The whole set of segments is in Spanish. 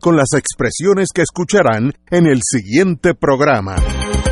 con las expresiones que escucharán en el siguiente programa.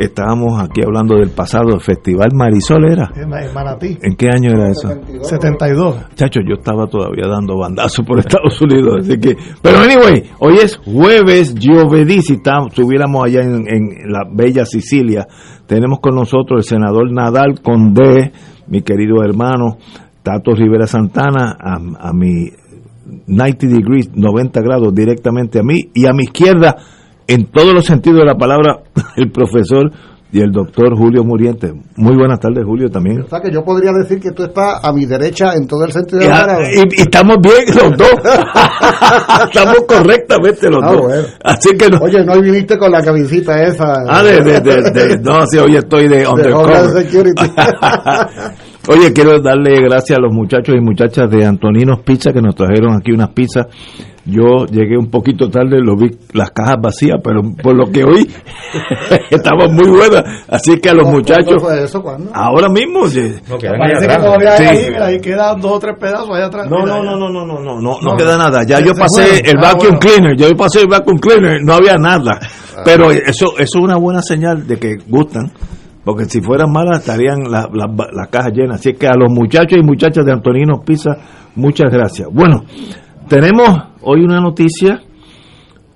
Estábamos aquí hablando del pasado, el Festival Marisol era. En Manatí. ¿En qué año era eso? 72. Chacho, yo estaba todavía dando bandazos por Estados Unidos, así que... Pero anyway, hoy es jueves, llovedí, si estuviéramos allá en, en, la bella Sicilia, tenemos con nosotros el senador Nadal Condé, mi querido hermano, Tato Rivera Santana, a, a mi 90 degrees, 90 grados directamente a mí, y a mi izquierda en todos los sentidos de la palabra, el profesor y el doctor Julio Muriente. Muy buenas tardes, Julio, también. O sea, que yo podría decir que tú estás a mi derecha en todo el sentido de la palabra. Y, y, estamos bien los dos. estamos correctamente los ah, dos. Bueno. Así que no. Oye, no viniste con la camisita esa. Ah, de, de, de, de no, sí, hoy estoy de, de undercover. Oye, quiero darle gracias a los muchachos y muchachas de Antoninos Pizza que nos trajeron aquí unas pizzas yo llegué un poquito tarde, lo vi las cajas vacías, pero por lo que oí, estaban muy buenas. Así que a los muchachos. fue eso? ¿Cuándo? Ahora mismo. No, Parece que todavía sí. ahí, ahí quedan dos o tres pedazos allá atrás. No, no, no, no, no, no, no, no, no queda nada. Ya yo pasé el ah, vacuum cleaner, yo pasé el vacuum cleaner, no había nada. Ah. Pero eso, eso es una buena señal de que gustan porque si fueran malas estarían las la, cajas llenas. Así que a los muchachos y muchachas de Antonino Pizza, muchas gracias. Bueno, tenemos hoy una noticia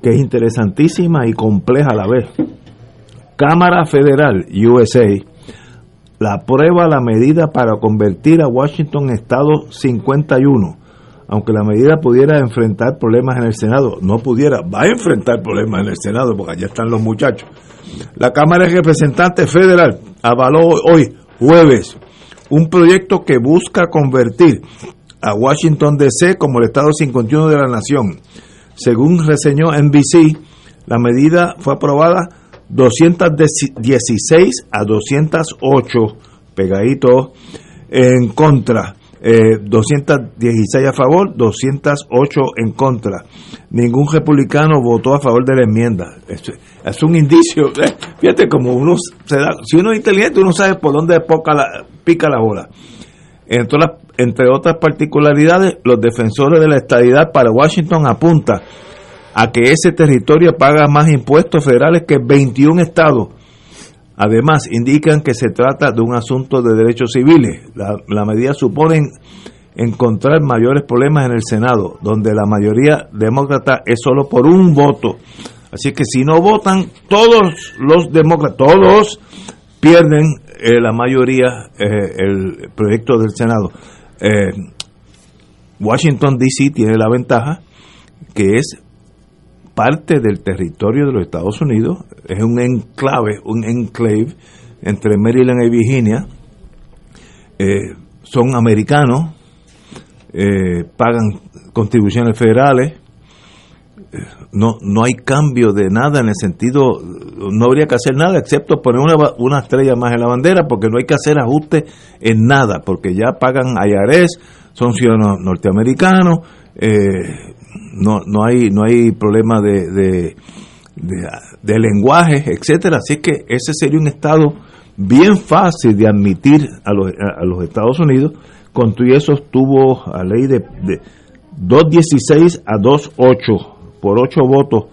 que es interesantísima y compleja a la vez. Cámara Federal, USA, la aprueba la medida para convertir a Washington en Estado 51. Aunque la medida pudiera enfrentar problemas en el Senado, no pudiera, va a enfrentar problemas en el Senado porque allá están los muchachos. La Cámara de Representantes Federal avaló hoy, jueves, un proyecto que busca convertir a Washington DC como el Estado 51 de la Nación. Según reseñó NBC, la medida fue aprobada 216 a 208 pegaditos en contra. 216 eh, a favor, 208 en contra. Ningún republicano votó a favor de la enmienda. Es, un indicio. Eh, fíjate, como uno se da, si uno es inteligente, uno sabe por dónde la, pica la bola. Entre otras particularidades, los defensores de la estadidad para Washington apuntan a que ese territorio paga más impuestos federales que 21 estados. Además, indican que se trata de un asunto de derechos civiles. La, medida supone encontrar mayores problemas en el Senado, donde la mayoría demócrata es solo por un voto. Así que si no votan, todos los demócratas, todos pierden eh, la mayoría eh, el proyecto del Senado. Eh, Washington, D.C. tiene la ventaja que es parte del territorio de los Estados Unidos, es un enclave, un enclave entre Maryland y Virginia, eh, son americanos, eh, pagan contribuciones federales, no, no hay cambio de nada en el sentido, no habría que hacer nada excepto poner una, una estrella más en la bandera porque no hay que hacer ajustes en nada, porque ya pagan IRS, son ciudadanos norteamericanos, eh, no, no, hay, no hay problema de, de, de, lenguaje, etcétera, así que ese sería un estado bien fácil de admitir a los, a, los Estados Unidos, con todo eso estuvo a ley de, de 2.16 a 2.8 por ocho votos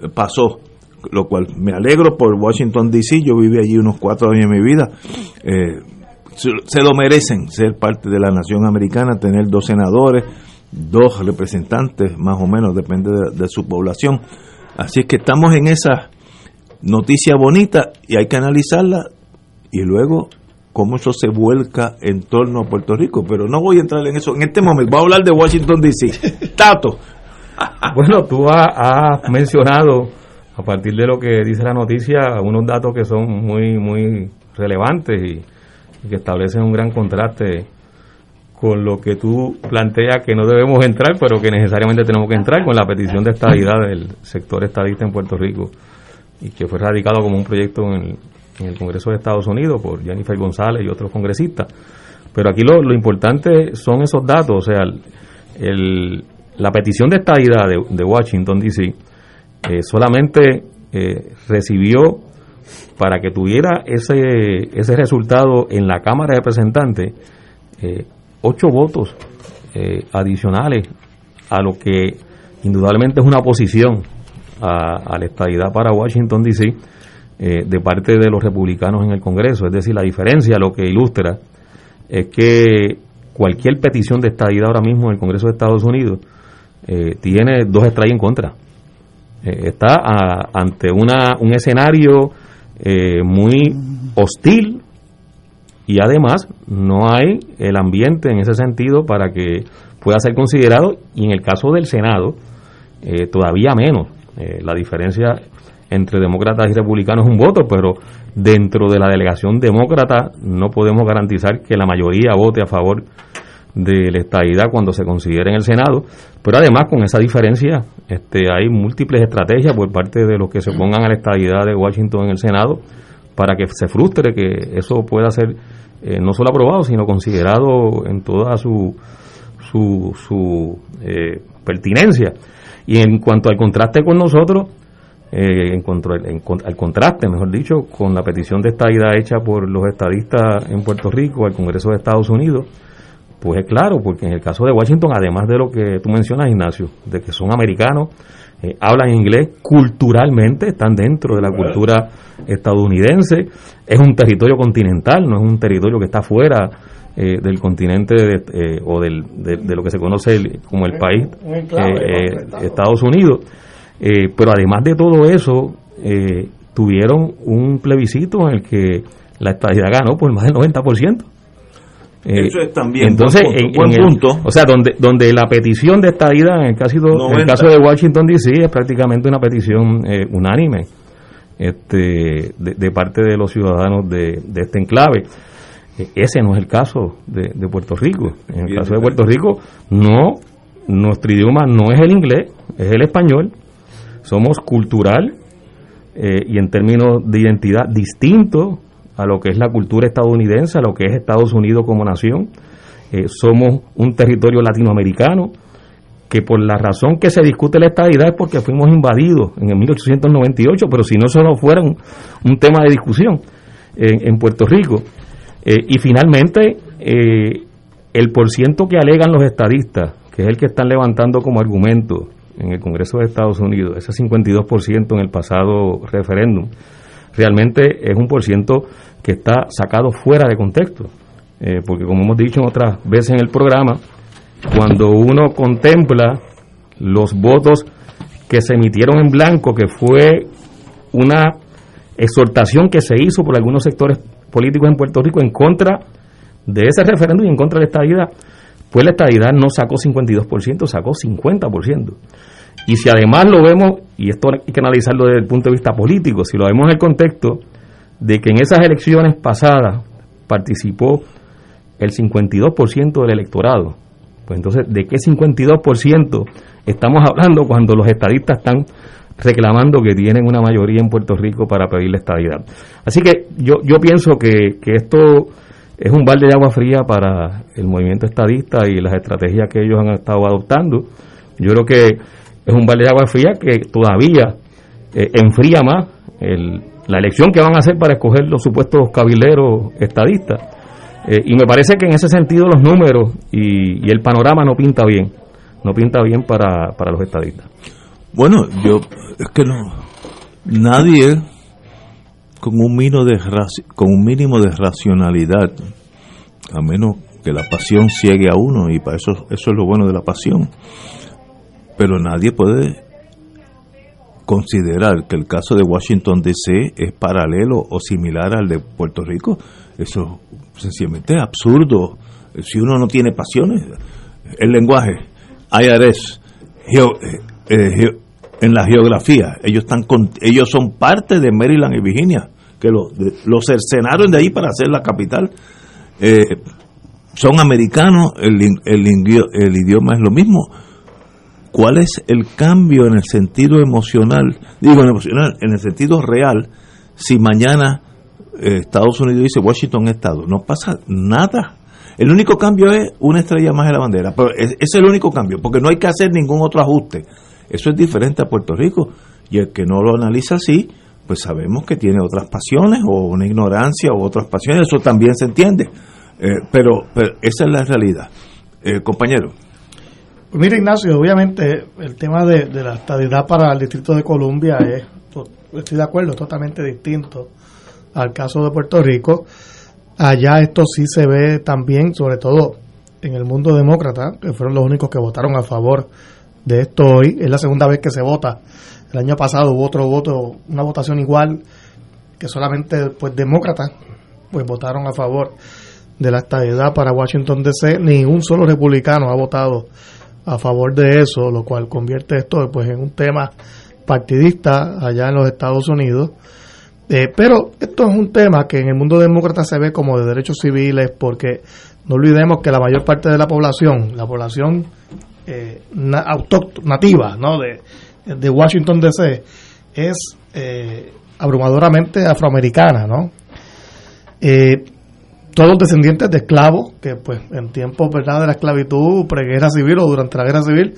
eh, pasó, lo cual me alegro por Washington DC, yo viví allí unos cuatro años de mi vida. Eh, se, lo merecen ser parte de la nación americana, tener dos senadores, dos representantes, más o menos, depende de, su población. Así que estamos en esa noticia bonita y hay que analizarla y luego cómo eso se vuelca en torno a Puerto Rico. Pero no voy a entrar en eso en este momento. Voy a hablar de Washington, D.C. Tato. bueno, tú has, mencionado, a partir de lo que dice la noticia, unos datos que son muy, muy relevantes y, que establecen un gran contraste con lo que tú planteas que no debemos entrar, pero que necesariamente tenemos que entrar con la petición de estabilidad del sector estadista en Puerto Rico y que fue radicado como un proyecto en el, Congreso de Estados Unidos por Jennifer González y otros congresistas. Pero aquí lo, lo importante son esos datos, o sea, el, la petición de estabilidad de, de Washington, D.C., eh, solamente eh, recibió para que tuviera ese, ese resultado en la Cámara de Representantes eh, ocho votos adicionales a lo que indudablemente es una oposición a, la estabilidad para Washington, D.C. de parte de los republicanos en el Congreso. Es decir, la diferencia, lo que ilustra, es que cualquier petición de estabilidad ahora mismo en el Congreso de Estados Unidos eh, tiene dos strikes en contra. Eh, está ante una, un escenario eh, muy hostil y además no hay el ambiente en ese sentido para que pueda ser considerado y en el caso del Senado todavía menos. la diferencia entre demócratas y republicanos es un voto, pero dentro de la delegación demócrata no podemos garantizar que la mayoría vote a favor de la estadidad cuando se considere en el Senado, pero además con esa diferencia este, hay múltiples estrategias por parte de los que se pongan a la estadidad de Washington en el Senado para que se frustre que eso pueda ser eh, no solo aprobado, sino considerado en toda su, su, su eh, pertinencia. Y en cuanto al contraste con nosotros, eh, en al contraste, mejor dicho, con la petición de estadidad hecha por los estadistas en Puerto Rico al Congreso de Estados Unidos, pues es claro, porque en el caso de Washington, además de lo que tú mencionas, Ignacio, de que son americanos, eh, hablan inglés, culturalmente están dentro de la cultura estadounidense, es un territorio continental, no es un territorio que está fuera eh, del continente eh, o del, de, lo que se conoce como el país Estados Unidos. pero además de todo eso, tuvieron un plebiscito en el que la estadía ganó por más del 90%. Eh, Eso es también entonces, buen punto, o sea, donde donde la petición de esta ida en el caso, en el caso de Washington D.C. es prácticamente una petición eh, unánime este, de, parte de los ciudadanos de, este enclave. E, ese no es el caso de, Puerto Rico. En el caso de Puerto Rico, no, nuestro idioma no es el inglés, es el español. Somos cultural eh, y en términos de identidad distintos a lo que es la cultura estadounidense, a lo que es Estados Unidos como nación. Eh, somos un territorio latinoamericano que por la razón que se discute la estadidad es porque fuimos invadidos en el 1898, pero si no eso no fuera un, tema de discusión en, Puerto Rico. Eh, y finalmente, eh, el porciento que alegan los estadistas, que es el que están levantando como argumento en el Congreso de Estados Unidos, ese 52% en el pasado referéndum, realmente es un por ciento que está sacado fuera de contexto. Eh, porque como hemos dicho otras veces en el programa, cuando uno contempla los votos que se emitieron en blanco, que fue una exhortación que se hizo por algunos sectores políticos en Puerto Rico en contra de ese referéndum y en contra de la estadidad, pues la estadidad no sacó 52%, sacó 50%. Y si además lo vemos, y esto hay que analizarlo desde el punto de vista político, si lo vemos en el contexto de que en esas elecciones pasadas participó el 52% del electorado, pues entonces, ¿de qué 52% estamos hablando cuando los estadistas están reclamando que tienen una mayoría en Puerto Rico para pedir la estadidad? Así que yo, yo pienso que, que esto es un balde de agua fría para el movimiento estadista y las estrategias que ellos han estado adoptando. Yo creo que es un balde de agua fría que todavía eh, enfría más la elección que van a hacer para escoger los supuestos cabileros estadistas. Eh, y me parece que en ese sentido los números y, el panorama no pinta bien, no pinta bien para, para los estadistas. Bueno, yo es que no, nadie con un mínimo de con un mínimo de racionalidad, a menos que la pasión ciegue a uno y para eso eso es lo bueno de la pasión pero nadie puede considerar que el caso de Washington DC es paralelo o similar al de Puerto Rico, eso sencillamente es absurdo. Si uno no tiene pasiones, el lenguaje, IRS, eh, eh, en la geografía, ellos están ellos son parte de Maryland y Virginia, que lo cercenaron de ahí para hacer la capital. Eh, son americanos, el, el idioma es lo mismo ¿Cuál es el cambio en el sentido emocional? Digo, en emocional, en el sentido real, si mañana eh, Estados Unidos dice Washington Estado, no pasa nada. El único cambio es una estrella más en la bandera, pero es, es, el único cambio, porque no hay que hacer ningún otro ajuste. Eso es diferente a Puerto Rico. Y el que no lo analiza así, pues sabemos que tiene otras pasiones o una ignorancia o otras pasiones, eso también se entiende. Eh, pero, pero, esa es la realidad. Eh, compañero. Pues mira, Ignacio, obviamente el tema de, la estabilidad para el Distrito de Columbia es, estoy de acuerdo, totalmente distinto al caso de Puerto Rico. Allá esto sí se ve también, sobre todo en el mundo demócrata, que fueron los únicos que votaron a favor de esto hoy. Es la segunda vez que se vota. El año pasado hubo otro voto, una votación igual, que solamente pues demócratas pues votaron a favor de la estabilidad para Washington DC. Ni un solo republicano ha votado a favor de eso, lo cual convierte esto pues en un tema partidista allá en los Estados Unidos. Eh, pero esto es un tema que en el mundo demócrata se ve como de derechos civiles porque no olvidemos que la mayor parte de la población, la población eh, nativa ¿no? de, Washington DC es eh, abrumadoramente afroamericana. ¿no? Eh, todos descendientes de esclavos que pues en tiempos verdad de la esclavitud preguerra civil o durante la guerra civil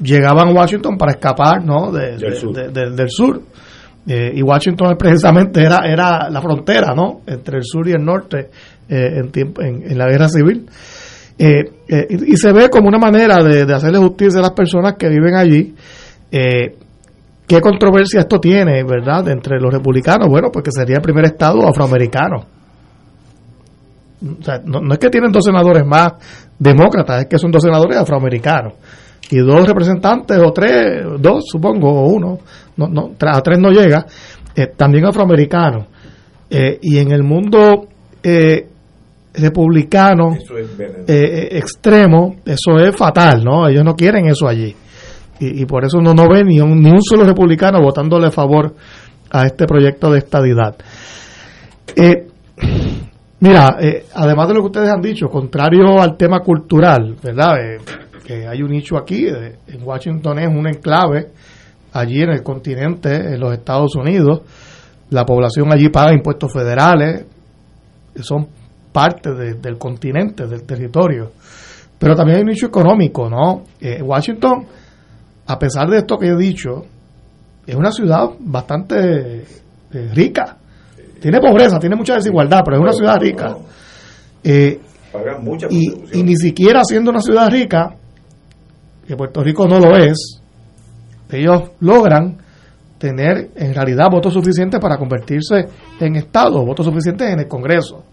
llegaban a Washington para escapar no del, sur. Eh, y Washington precisamente era era la frontera no entre el sur y el norte eh, en, tiempo, en, la guerra civil. Eh, y, se ve como una manera de, de, hacerle justicia a las personas que viven allí. Qué controversia esto tiene verdad entre los republicanos bueno pues que sería el primer estado afroamericano no, es que tienen dos senadores más demócratas, es que son dos senadores afroamericanos y dos representantes o tres, dos supongo, o uno, no, no, a tres no llega, eh, también afroamericanos. Eh, y en el mundo eh, republicano extremo, eso es fatal, ¿no? Ellos no quieren eso allí. Y, por eso uno no ve ni un, ni un solo republicano votándole a favor a este proyecto de estadidad. Eh, Mira, eh, además de lo que ustedes han dicho, contrario al tema cultural, ¿verdad? Eh, que hay un nicho aquí, eh, en Washington es un enclave, allí en el continente, en los Estados Unidos, la población allí paga impuestos federales, son parte del continente, del territorio. Pero también hay un nicho económico, ¿no? Washington, a pesar de esto que he dicho, es una ciudad bastante rica tiene pobreza, tiene mucha desigualdad, pero es una ciudad rica. Eh, y, y, ni siquiera siendo una ciudad rica, que Puerto Rico no lo es, ellos logran tener en realidad votos suficientes para convertirse en Estado, votos suficientes en el Congreso.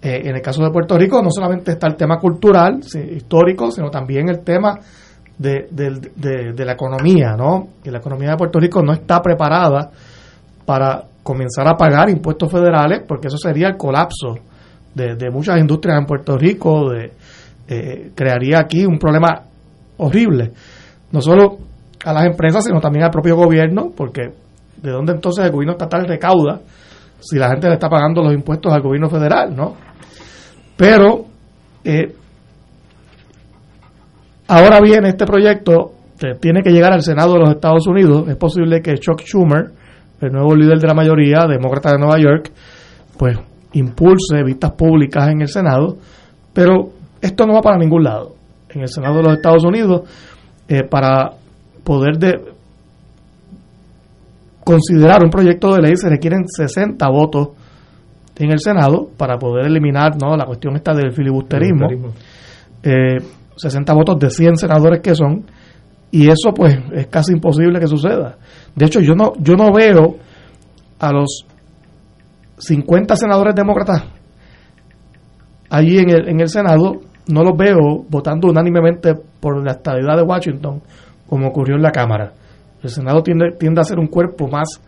Eh, en el caso de Puerto Rico no solamente está el tema cultural, histórico, sino también el tema de, de la economía, ¿no? Y la economía de Puerto Rico no está preparada para comenzar a pagar impuestos federales, porque eso sería el colapso de, muchas industrias en Puerto Rico, de, eh, crearía aquí un problema horrible, no solo a las empresas, sino también al propio gobierno, porque ¿de dónde entonces el gobierno estatal recauda si la gente le está pagando los impuestos al gobierno federal? ¿no? Pero eh, ahora bien, este proyecto tiene que llegar al Senado de los Estados Unidos. Es posible que Chuck Schumer el nuevo líder de la mayoría, demócrata de Nueva York, pues impulse vistas públicas en el Senado, pero esto no va para ningún lado. En el Senado de los Estados Unidos, eh, para poder de considerar un proyecto de ley se requieren 60 votos en el Senado para poder eliminar ¿no? la cuestión esta del filibusterismo. 60 eh, votos de 100 senadores que son, y eso pues es casi imposible que suceda. De hecho, yo no, yo no veo a los 50 senadores demócratas allí en el, en el Senado, no los veo votando unánimemente por la estabilidad de Washington, como ocurrió en la Cámara. El Senado tiende, tiende a ser un cuerpo más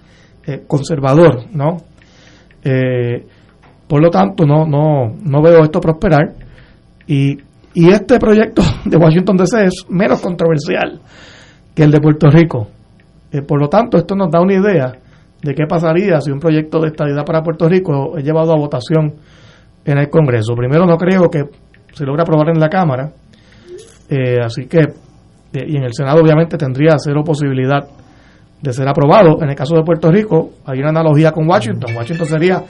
eh, conservador, ¿no? Eh, por lo tanto, no, no, no veo esto prosperar. Y, y este proyecto de Washington DC es menos controversial que el de Puerto Rico. Eh, por lo tanto, esto nos da una idea de qué pasaría si un proyecto de estabilidad para Puerto Rico es llevado a votación en el Congreso. Primero, no creo que se logre aprobar en la Cámara, así que, y en el Senado obviamente tendría cero posibilidad de ser aprobado. En el caso de Puerto Rico, hay una analogía con Washington. Washington sería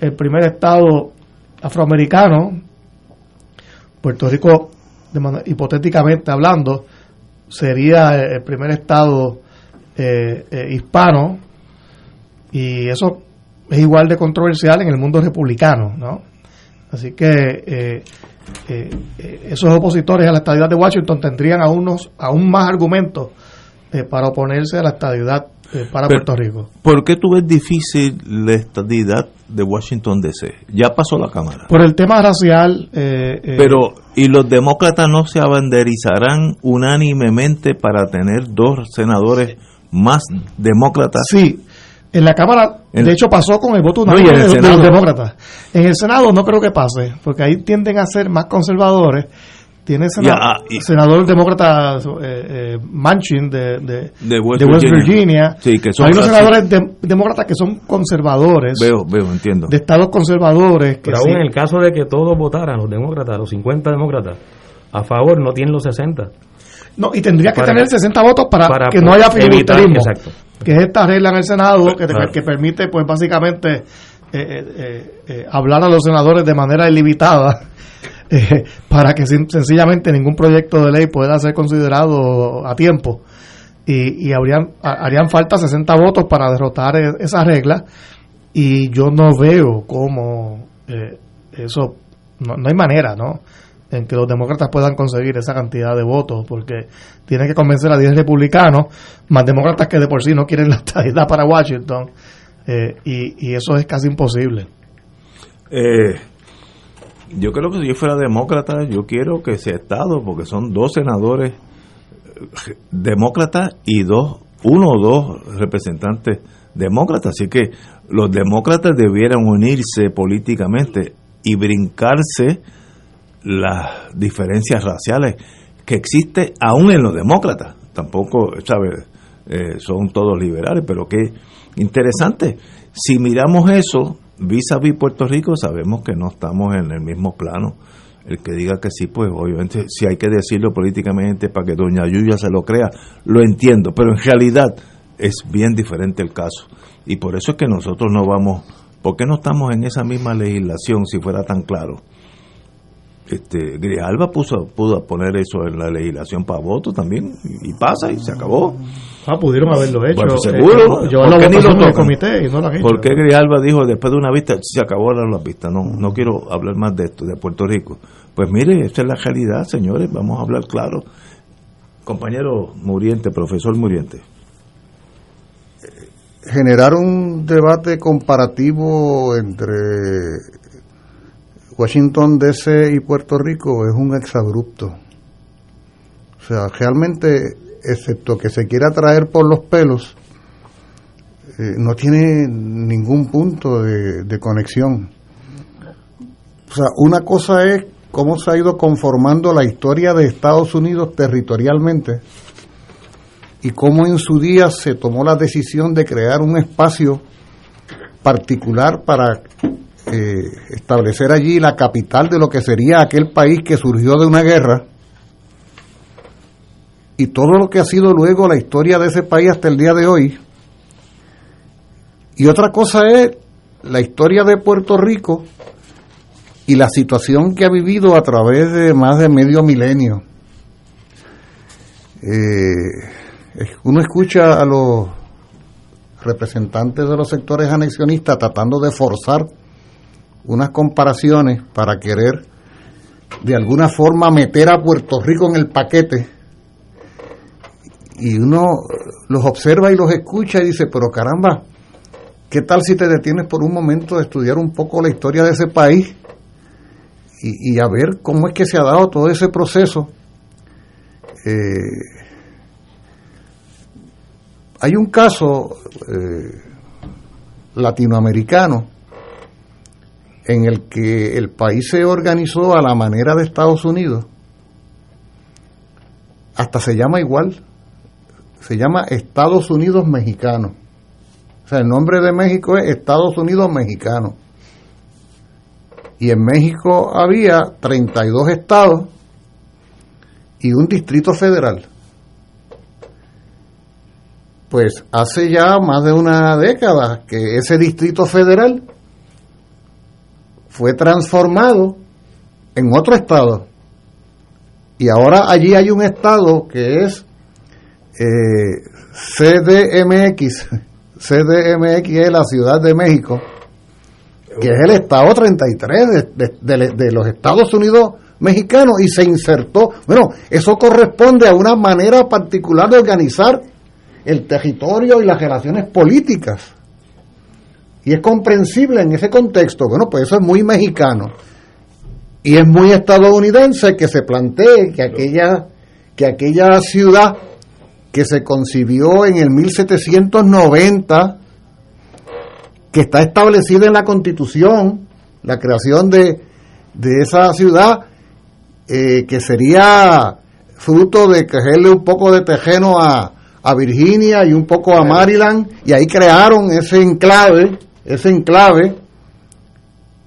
el primer estado afroamericano. Puerto Rico, hipotéticamente hablando, sería el primer estado eh, eh, hispano. Y eso es igual de controversial en el mundo republicano, ¿no? Así que eh, esos opositores a la estabilidad de Washington tendrían aún, aún más argumentos eh, para oponerse a la estadidad eh, para Puerto Rico. ¿Por qué tú ves difícil la estadidad de Washington DC? Ya pasó la Cámara. Por el tema racial. Eh, Pero, ¿y los demócratas no se abanderizarán unánimemente para tener dos senadores más demócratas? Sí. En la Cámara, de hecho, pasó con el voto unánime de, de los demócratas. En el Senado no creo que pase, porque ahí tienden a ser más conservadores tiene ah, senador demócrata eh, eh, Manchin de, de, West, Virginia. Sí, que son Hay unos senadores demócratas que son conservadores. Veo, veo, entiendo. De estados conservadores. Pero aún en el caso de que todos votaran, los demócratas, los 50 demócratas, a favor, no tienen los 60. No, y tendría que tener 60 votos para, que no haya filibusterismo. Que es esta regla en el Senado que, que permite, pues básicamente, eh, hablar a los senadores de manera ilimitada eh, para que sencillamente ningún proyecto de ley pueda ser considerado a tiempo. Y, y habrían, harían falta 60 votos para derrotar e, esa regla y yo no veo cómo eh, eso, no, hay manera, ¿no? En que los demócratas puedan conseguir esa cantidad de votos, porque tienen que convencer a 10 republicanos, más demócratas que de por sí no quieren la estabilidad para Washington, eh, y, eso es casi imposible. Eh, yo creo que si yo fuera demócrata, yo quiero que sea Estado, porque son dos senadores demócratas y dos, uno o dos representantes demócratas. Así que los demócratas debieran unirse políticamente y brincarse las diferencias raciales que existe aún en los demócratas. Tampoco, ¿sabes? Eh, son todos liberales, pero qué interesante. Si miramos eso, vis a vis Puerto Rico sabemos que no estamos en el mismo plano. El que diga que sí, pues obviamente si hay que decirlo políticamente para que doña Yuya se lo crea, lo entiendo, pero en realidad es bien diferente el caso. Y por eso es que nosotros no vamos, ¿por qué no estamos en esa misma legislación si fuera tan claro? Este Grijalva puso pudo poner eso en la legislación para voto también y, pasa y se acabó. Ah pudieron haberlo hecho bueno, seguro. eh, yo ¿Por, qué ni lo comité y no lo han hecho? ¿por qué Grijalva dijo después de una vista se acabó la vista no no quiero hablar más de esto de Puerto Rico. Pues mire esta es la realidad señores vamos a hablar claro. Compañero Muriente profesor Muriente. Generar un debate comparativo entre Washington DC y Puerto Rico es un exabrupto. O sea, realmente, excepto que se quiera traer por los pelos, eh, no tiene ningún punto de, conexión. O sea, una cosa es cómo se ha ido conformando la historia de Estados Unidos territorialmente y cómo en su día se tomó la decisión de crear un espacio particular para eh, establecer allí la capital de lo que sería aquel país que surgió de una guerra y todo lo que ha sido luego la historia de ese país hasta el día de hoy. Y otra cosa es la historia de Puerto Rico y la situación que ha vivido a través de más de medio milenio. Eh, uno escucha a los representantes de los sectores anexionistas tratando de forzar unas comparaciones para querer de alguna forma meter a Puerto Rico en el paquete y uno los observa y los escucha y dice, pero caramba, ¿qué tal si te detienes por un momento de estudiar un poco la historia de ese país y, a ver cómo es que se ha dado todo ese proceso? Eh, hay un caso eh, latinoamericano en el que el país se organizó a la manera de Estados Unidos, hasta se llama igual, se llama Estados Unidos Mexicano. O sea, el nombre de México es Estados Unidos Mexicano. Y en México había 32 estados y un distrito federal. Pues hace ya más de una década que ese distrito federal fue transformado en otro estado. Y ahora allí hay un estado que es eh, CDMX. CDMX es la Ciudad de México, que es el estado 33 de, de, de los Estados Unidos mexicanos y se insertó. Bueno, eso corresponde a una manera particular de organizar el territorio y las relaciones políticas. Y es comprensible en ese contexto. Bueno, pues eso es muy mexicano. Y es muy estadounidense que se plantee que aquella, que aquella ciudad que se concibió en el 1790, que está establecida en la Constitución, la creación de, de esa ciudad, eh, que sería fruto de cogerle un poco de tejeno a, a Virginia y un poco a Maryland, y ahí crearon ese enclave ese enclave,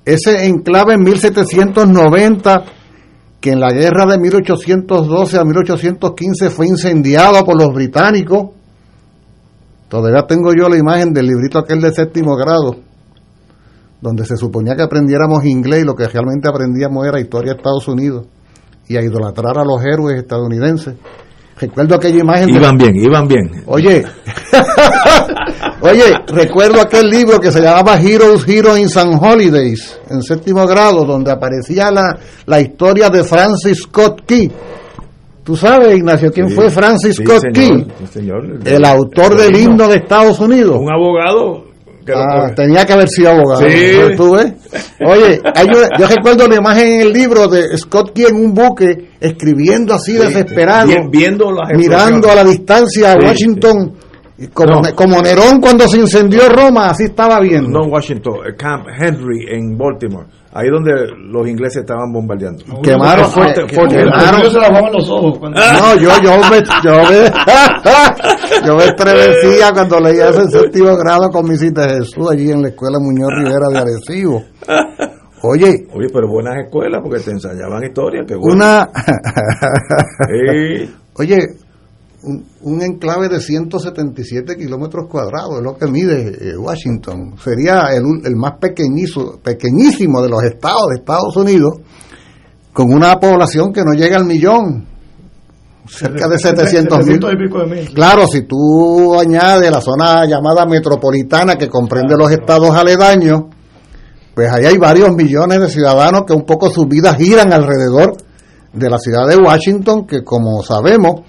ese enclave en 1790, que en la guerra de 1812 a 1815 fue incendiado por los británicos. Todavía tengo yo la imagen del librito aquel de séptimo grado, donde se suponía que aprendiéramos inglés y lo que realmente aprendíamos era historia de Estados Unidos y a idolatrar a los héroes estadounidenses. Recuerdo aquella imagen. Iban bien, iban bien. Oye, oye, recuerdo aquel libro que se llamaba Heroes, Heroes and Holidays, en séptimo grado, donde aparecía la, la historia de Francis Scott Key. ¿Tú sabes, Ignacio, quién Sí, fue Francis sí, Scott señor, Key? sí, señor. El autor del himno de Estados Unidos. Un abogado. Ah, tenía que haber sido abogado. Sí. ¿Tú ves? Oye, yo recuerdo la imagen en el libro de Scott Key en un buque, escribiendo así Sí, desesperado, viendo mirando a la distancia a Washington, y como, No. como Nerón cuando se incendió Roma, así estaba viendo. No Washington, el Camp Henry en Baltimore. Ahí donde los ingleses estaban bombardeando. Quemaron, Fuerte, eh, fuerte. quemaron- Yo se la los ojos. cuando- No, yo, yo me, yo me, yo me estremecía cuando leía ese séptimo grado con mi cita de Jesús allí en la escuela Muñoz Rivera de Arecibo. Oye, Oye, pero buenas escuelas porque te ensayaban historia. Que bueno. una, Sí. oye, un, un enclave de 177 kilómetros cuadrados es lo que mide eh, Washington. Sería el, el más pequeñizo, pequeñísimo de los estados de Estados Unidos, con una población que no llega al millón, cerca de 700 mil. 700 y pico de mil. Claro, si tú añades la zona llamada metropolitana que comprende los estados aledaños, pues ahí hay varios millones de ciudadanos que un poco sus vidas giran alrededor de la ciudad de Washington, que como sabemos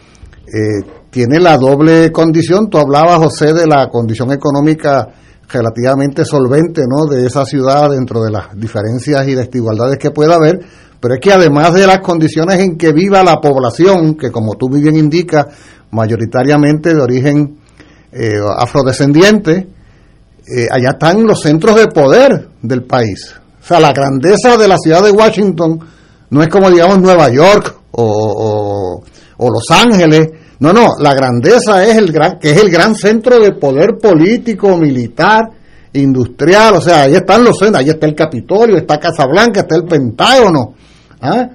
eh, tiene la doble condición. Tú hablabas, José, de la condición económica relativamente solvente ¿no? de esa ciudad dentro de las diferencias y desigualdades que pueda haber, pero es que además de las condiciones en que viva la población, que como tú muy bien indicas, mayoritariamente de origen eh, afrodescendiente, eh, allá están los centros de poder del país. O sea, la grandeza de la ciudad de Washington no es como, digamos, Nueva York o, o- o Los Ángeles. No, no, la grandeza es el gran, que es el gran centro de poder político, militar, industrial. O sea, ahí están los centros, ahí está el Capitolio, está Casablanca, está el Pentágono. ¿ah?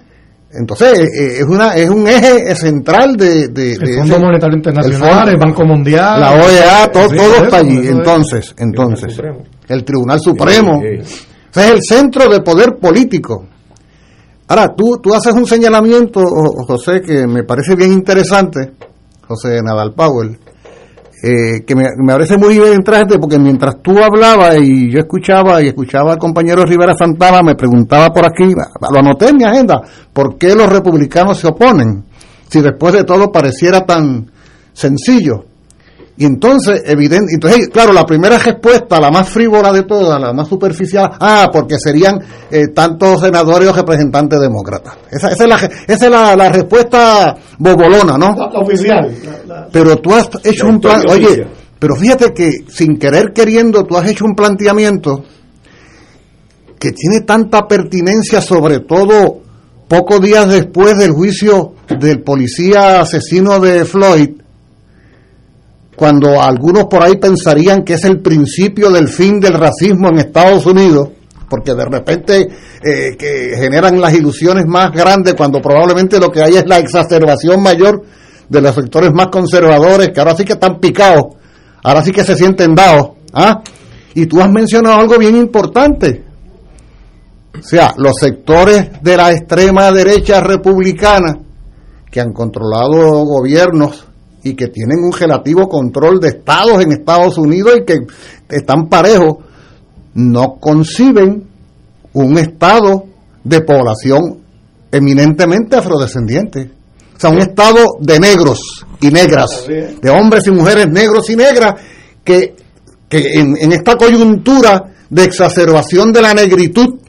Entonces, eh, eh, es, una, es un eje central de... de- de El Fondo ese- Monetario el Internacional, fondo- el Banco Mundial. la OEA, todo, Sí, todo está allí. Entonces, entonces, Supremo. el Tribunal Supremo. Sí, sí. O sea, es el centro de poder político. Ahora, tú, tú haces un señalamiento, José, que me parece bien interesante, José Nadal Powell, eh, que me, me parece muy bien interesante porque mientras tú hablabas y yo escuchaba y escuchaba al compañero Rivera Santana, me preguntaba por aquí, lo anoté en mi agenda, ¿por qué los republicanos se oponen? Si después de todo pareciera tan sencillo. Y entonces, evidente, entonces, claro, la primera respuesta, la más frívola de todas, la más superficial, ah, porque serían eh, tantos senadores o representantes demócratas. Esa, esa es, la, esa es la, la respuesta bobolona, ¿no? La, la oficial. la- la- Pero tú has hecho un plan, oye, oficial. Pero fíjate que sin querer queriendo tú has hecho un planteamiento que tiene tanta pertinencia, sobre todo pocos días después del juicio del policía asesino de Floyd, cuando algunos por ahí pensarían que es el principio del fin del racismo en Estados Unidos, porque de repente eh, que generan las ilusiones más grandes cuando probablemente lo que hay es la exacerbación mayor de los sectores más conservadores, que ahora sí que están picados, ahora sí que se sienten dados. ¿ah? Y tú has mencionado algo bien importante. O sea, los sectores de la extrema derecha republicana que han controlado gobiernos y que tienen un relativo control de estados en Estados Unidos y que están parejos, no conciben un estado de población eminentemente afrodescendiente. O sea, un estado de negros y negras, de hombres y mujeres negros y negras, que, que en, en esta coyuntura de exacerbación de la negritud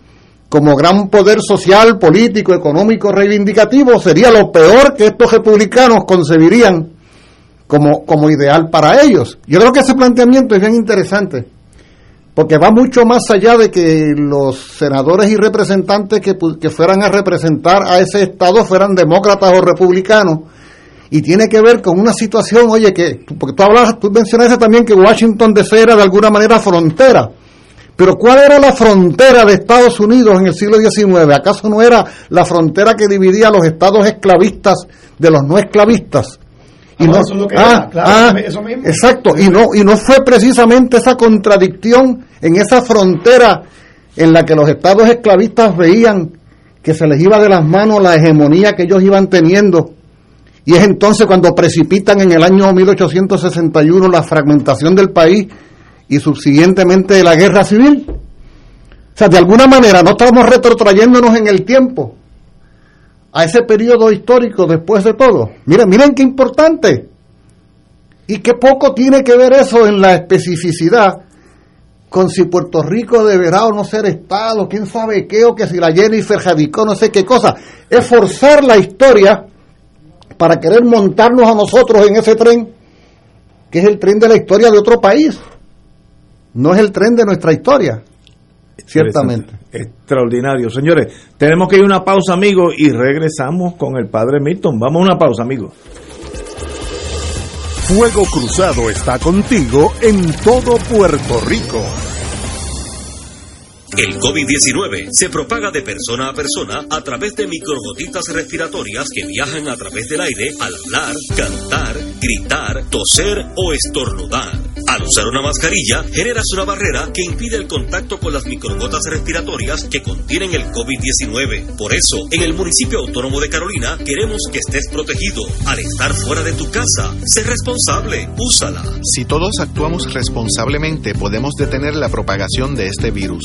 como gran poder social, político, económico, reivindicativo, sería lo peor que estos republicanos concebirían como, como ideal para ellos. Yo creo que ese planteamiento es bien interesante, porque va mucho más allá de que los senadores y representantes que, que fueran a representar a ese Estado fueran demócratas o republicanos, y tiene que ver con una situación, oye, que, porque tú hablabas, tú mencionaste también que Washington DC era de alguna manera frontera, pero ¿cuál era la frontera de Estados Unidos en el siglo XIX? ¿Acaso no era la frontera que dividía los estados esclavistas de los no esclavistas? Y no, ah, ah, exacto, y no, y no fue precisamente esa contradicción en esa frontera en la que los estados esclavistas veían que se les iba de las manos la hegemonía que ellos iban teniendo. Y es entonces cuando precipitan en el año 1861 la fragmentación del país y subsiguientemente la guerra civil. O sea, de alguna manera no estamos retrotrayéndonos en el tiempo a ese periodo histórico después de todo. Miren, miren qué importante. Y qué poco tiene que ver eso en la especificidad con si Puerto Rico deberá o no ser Estado, quién sabe qué, o que si la Jennifer Jadicó, no sé qué cosa. Es forzar la historia para querer montarnos a nosotros en ese tren, que es el tren de la historia de otro país no es el tren de nuestra historia. Ciertamente. Extraordinario. Señores, tenemos que ir a una pausa, amigos, y regresamos con el padre Milton. Vamos a una pausa, amigos. Fuego Cruzado está contigo en todo Puerto Rico. El COVID-19 se propaga de persona a persona a través de microgotitas respiratorias que viajan a través del aire al hablar, cantar, gritar, toser o estornudar. Al usar una mascarilla, generas una barrera que impide el contacto con las microgotas respiratorias que contienen el COVID-19. Por eso, en el municipio autónomo de Carolina, queremos que estés protegido. Al estar fuera de tu casa, sé responsable, úsala. Si todos actuamos responsablemente, podemos detener la propagación de este virus.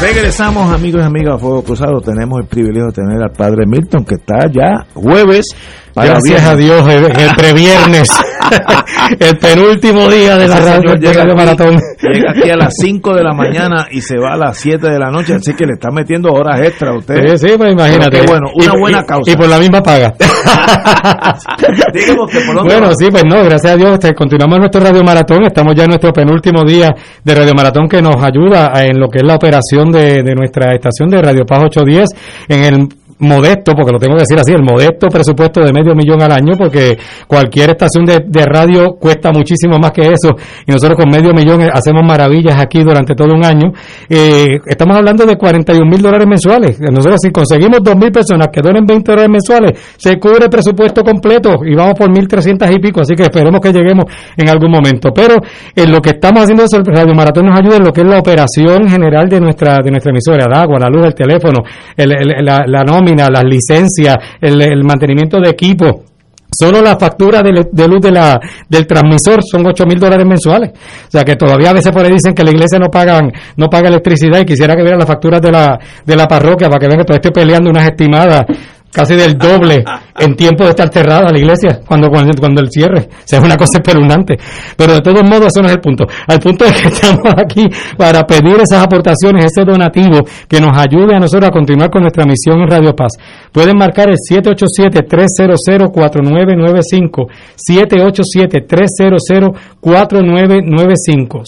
Regresamos, amigos y amigas a Fuego Cruzado. Tenemos el privilegio de tener al padre Milton, que está ya jueves. Para Gracias a Dios, entre viernes, el penúltimo día de la radio, llega aquí, maratón. Llega aquí a las 5 de la mañana y se va a las 7 de la noche, así que le está metiendo horas extra a usted. Sí, sí, pues imagínate. bueno, una y, buena y, causa. Y por la misma paga. Que por bueno, va? sí, pues no, gracias a Dios, este, continuamos nuestro radio maratón, estamos ya en nuestro penúltimo día de radio maratón que nos ayuda en lo que es la operación de, de nuestra estación de Radio Paz 810 en el modesto, porque lo tengo que decir así, el modesto presupuesto de medio millón al año, porque cualquier estación de, de radio cuesta muchísimo más que eso, y nosotros con medio millón hacemos maravillas aquí durante todo un año. Eh, estamos hablando de 41 mil dólares mensuales. Nosotros si conseguimos 2 mil personas que donen 20 dólares mensuales, se cubre el presupuesto completo y vamos por 1.300 y pico, así que esperemos que lleguemos en algún momento. Pero en lo que estamos haciendo es el Radio Maratón nos ayuda en lo que es la operación general de nuestra de nuestra emisora, el agua, la luz, el teléfono, el, el, la, la, las licencias, el, mantenimiento de equipo. Solo la factura de, luz del transmisor son 8 mil dólares mensuales. O sea que todavía a veces por ahí dicen que la iglesia no pagan, no paga electricidad y quisiera que vieran las facturas de la, de la parroquia para que vean que todavía estoy peleando unas estimadas casi del doble en tiempo de estar cerrada la iglesia cuando, cuando, el cierre. O sea, es una cosa espeluznante. Pero de todos modos, eso no es el punto. El punto es que estamos aquí para pedir esas aportaciones, ese donativo que nos ayude a nosotros a continuar con nuestra misión en Radio Paz. Pueden marcar el 787-300-4995. 787-300-4995.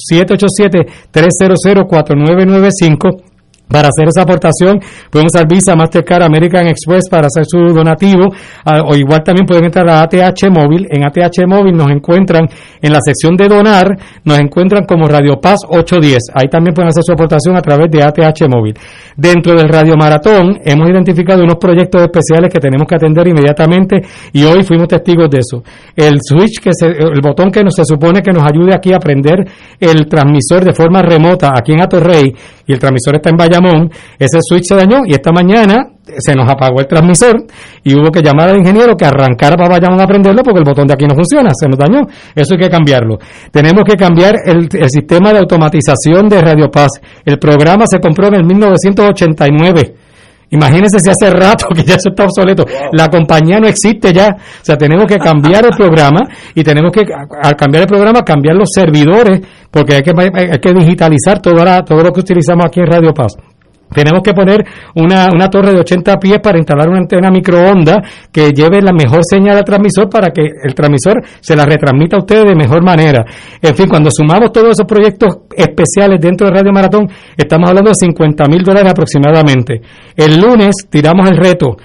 787-300-4995 para hacer esa aportación pueden usar Visa, Mastercard, American Express para hacer su donativo. Uh, o igual también pueden entrar a ATH Móvil. En ATH Móvil nos encuentran en la sección de donar, nos encuentran como Radio Paz 810. Ahí también pueden hacer su aportación a través de ATH Móvil. Dentro del Radio Maratón hemos identificado unos proyectos especiales que tenemos que atender inmediatamente y hoy fuimos testigos de eso. El switch, que el botón que nos, se supone que nos ayude aquí a prender el transmisor de forma remota aquí en Atorrey y el transmisor está en Bayamón, ese switch se dañó y esta mañana se nos apagó el transmisor y hubo que llamar al ingeniero que arrancara para Bayamón a prenderlo porque el botón de aquí no funciona, se nos dañó. Eso hay que cambiarlo. Tenemos que cambiar el, el sistema de automatización de Radio Paz. El programa se compró en el 1989. Imagínense si hace rato que ya eso está obsoleto. Wow. La compañía no existe ya. O sea, tenemos que cambiar el programa y tenemos que, al cambiar el programa, cambiar los servidores, porque hay que, hay que digitalizar todo, todo lo que utilizamos aquí en Radio Paz. Tenemos que poner una, una torre de 80 pies para instalar una antena microondas que lleve la mejor señal al transmisor para que el transmisor se la retransmita a ustedes de mejor manera. En fin, cuando sumamos todos esos proyectos especiales dentro de Radio Maratón, estamos hablando de 50 mil dólares aproximadamente. El lunes tiramos el reto.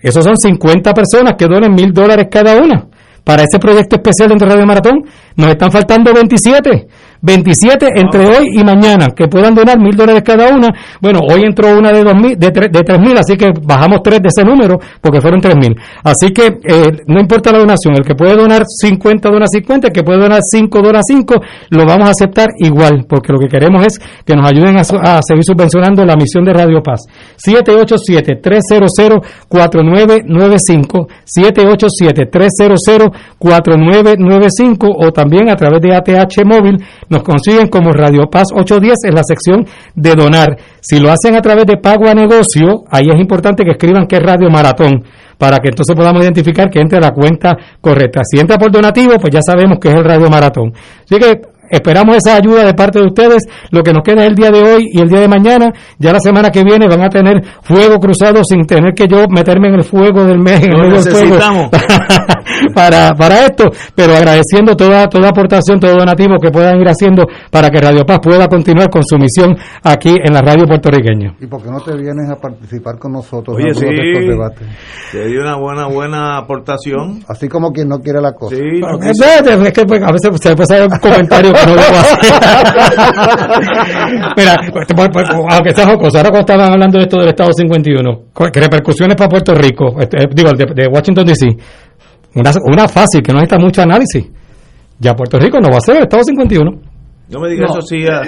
Esos son 50 personas que donen mil dólares cada una. Para ese proyecto especial dentro de Radio Maratón nos están faltando 27. 27 entre hoy y mañana, que puedan donar mil dólares cada una. Bueno, hoy entró una de dos mil, de, tres, de tres mil, así que bajamos tres de ese número, porque fueron tres mil. Así que eh, no importa la donación, el que puede donar 50 dona 50, el que puede donar 5 dona 5, lo vamos a aceptar igual, porque lo que queremos es que nos ayuden a, a seguir subvencionando la misión de Radio Paz. 787-300-4995, 787-300-4995 o también a través de ATH móvil nos consiguen como Radio Paz 810 en la sección de donar. Si lo hacen a través de pago a negocio, ahí es importante que escriban que es Radio Maratón para que entonces podamos identificar que entre la cuenta correcta. Si entra por donativo, pues ya sabemos que es el Radio Maratón. Así que esperamos esa ayuda de parte de ustedes. Lo que nos queda es el día de hoy y el día de mañana. Ya la semana que viene van a tener fuego cruzado sin tener que yo meterme en el fuego del mes. En el medio necesitamos. Del fuego para, para esto, pero agradeciendo toda, toda aportación, todo donativo que puedan ir haciendo para que Radio Paz pueda continuar con su misión aquí en la radio puertorriqueña. ¿Y por qué no te vienes a participar con nosotros Oye, en sí, de estos debates? te dio una buena, buena aportación. Así como quien no quiere la cosa. Sí, no Es verdad, es que pues, a veces se puede hacer un comentario no debo hacer. Mira, pues, pues, pues, aunque sea jocoso, ahora cuando estaban hablando de esto del Estado 51, ¿qué repercusiones para Puerto Rico? Este, digo, de, de Washington DC. Una, una fácil, que no necesita mucho análisis. Ya Puerto Rico no va a ser el Estado 51. No me digas No. eso, sí. ah,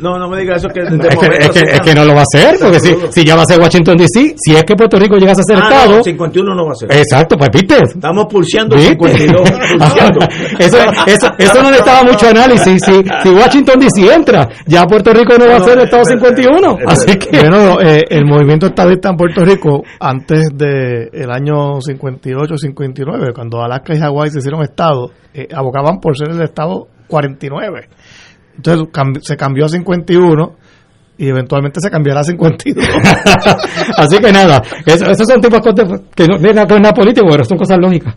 no, no me digas eso que. de Es que, momento es, que, es que no lo va a hacer, porque si, si ya va a ser Washington DC, si es que Puerto Rico llegase a ser Ah, Estado. no, 51 no va a ser. Exacto, pues viste. Estamos pulseando ¿Viste? 52. pulseando. eso, eso, eso no necesitaba mucho análisis. Si, si Washington DC entra, ya Puerto Rico no va a ser el Estado es verdad, 51. es Así que. Bueno, eh, el movimiento estadista en Puerto Rico, antes del el año 58-59, cuando Alaska y Hawái se hicieron estado, eh, abogaban por ser el estado 49. Entonces se cambió a 51 y eventualmente se cambiará a 52. Así que nada, eso- esos son tipos que no tienen ver nada político, pero son cosas lógicas.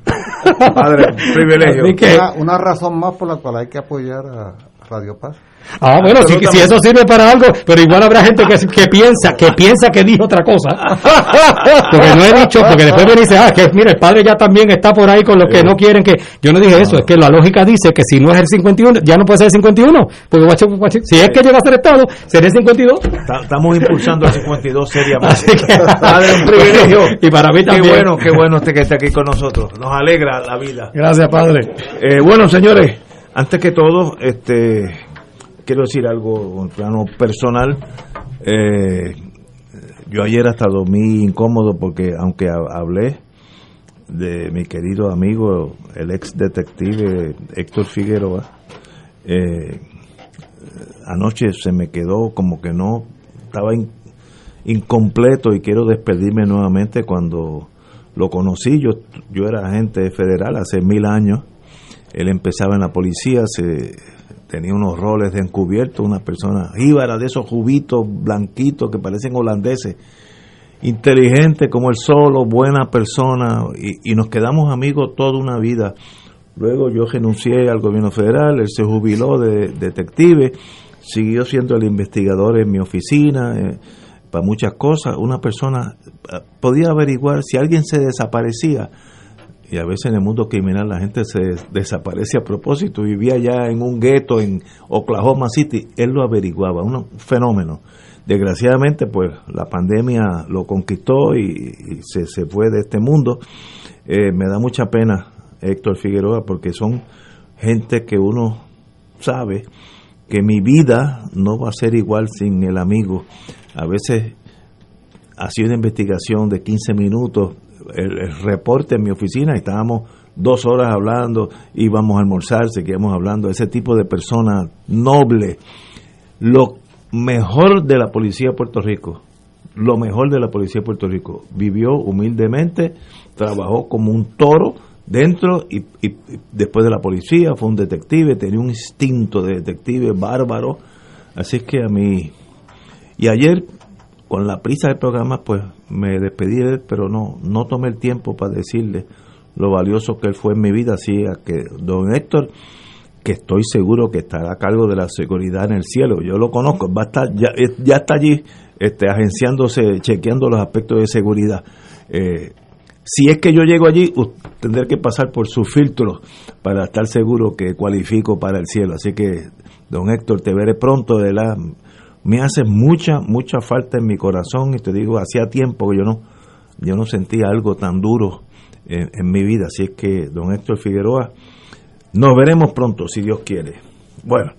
Padre, privilegio. Que- Una, una razón más por la cual hay que apoyar a, Radio Paz. Ah, bueno, si, si eso sirve para algo, pero igual habrá gente que, que piensa, que piensa que dijo otra cosa. Porque no he dicho, porque después me dice, ah, que mira, el padre ya también está por ahí con los que no quieren que. Yo no dije eso, es que la lógica dice que si no es el 51, ya no puede ser el 51. Porque guacho, guacho, si es que llega a ser Estado, sería el 52. Ta- Estamos impulsando el 52 seriamente. Así que- Padre, un privilegio. Y para mí también. Qué bueno, qué bueno usted que esté aquí con nosotros. Nos alegra la vida. Gracias, padre. Eh, bueno, señores, antes que todo, este, quiero decir algo en plano personal. Eh, yo ayer hasta dormí incómodo porque aunque ha- hablé de mi querido amigo, el ex detective Héctor Figueroa, eh, anoche se me quedó como que no, estaba in- incompleto y quiero despedirme nuevamente cuando lo conocí. Yo, yo era agente federal hace mil años. Él empezaba en la policía, se tenía unos roles de encubierto, una persona jíbara de esos jubitos blanquitos que parecen holandeses, inteligente como el solo, buena persona, y, y nos quedamos amigos toda una vida. Luego yo renuncié al gobierno federal, él se jubiló de detective, siguió siendo el investigador en mi oficina, eh, para muchas cosas. Una persona eh, podía averiguar si alguien se desaparecía, y a veces en el mundo criminal la gente se desaparece a propósito. Vivía ya en un gueto en Oklahoma City, él lo averiguaba, un fenómeno. Desgraciadamente, pues la pandemia lo conquistó y, se, se fue de este mundo. Eh, me da mucha pena Héctor Figueroa porque son gente que uno sabe que mi vida no va a ser igual sin el amigo. A veces hacía una investigación de 15 minutos, el, reporte en mi oficina, estábamos dos horas hablando, íbamos a almorzar, seguíamos hablando, ese tipo de persona noble. Lo mejor de la policía de Puerto Rico, lo mejor de la policía de Puerto Rico, vivió humildemente, trabajó como un toro dentro y- y después de la policía, fue un detective, tenía un instinto de detective bárbaro, así es que a mí... Y ayer con la prisa del programa, pues me despedí de él, pero no, no tomé el tiempo para decirle lo valioso que él fue en mi vida. Así que don Héctor, que estoy seguro que estará a cargo de la seguridad en el cielo, yo lo conozco, va a estar, ya, eh, ya está allí este, agenciándose, chequeando los aspectos de seguridad. Eh, si es que yo llego allí, tendré que pasar por su filtro para estar seguro que cualifico para el cielo. Así que, don Héctor, te veré pronto, de la me hace mucha, mucha falta en mi corazón y te digo, hacía tiempo que yo no, yo no sentía algo tan duro en, mi vida. Así es que, don Héctor Figueroa, nos veremos pronto, si Dios quiere. Bueno,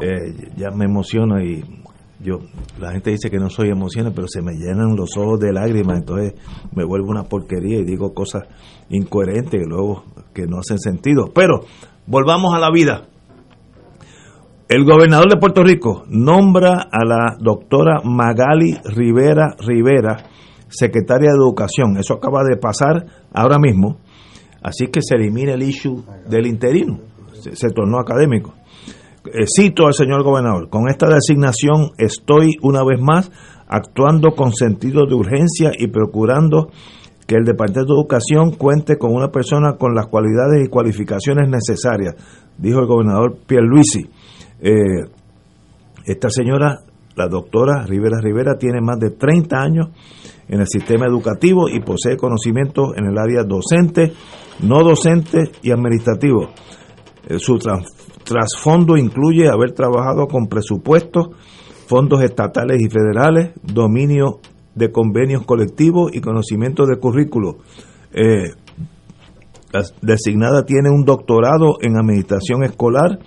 eh, ya me emociona y yo, la gente dice que no soy emocional, pero se me llenan los ojos de lágrimas, entonces me vuelvo una porquería y digo cosas incoherentes que luego que no hacen sentido. Pero volvamos a la vida. El gobernador de Puerto Rico nombra a la doctora Magali Rivera Rivera, secretaria de Educación. Eso acaba de pasar ahora mismo. Así que se elimina el issue del interino. Se, tornó académico. Eh, cito al señor gobernador, con esta designación estoy una vez más actuando con sentido de urgencia y procurando que el Departamento de Educación cuente con una persona con las cualidades y cualificaciones necesarias, dijo el gobernador Pierluisi. Eh, esta señora, la doctora Rivera Rivera, tiene más de 30 años en el sistema educativo y posee conocimientos en el área docente, no docente y administrativo. Eh, Su tras- trasfondo incluye haber trabajado con presupuestos, fondos estatales y federales, dominio de convenios colectivos y conocimiento de currículo. Eh, designada tiene un doctorado en administración escolar,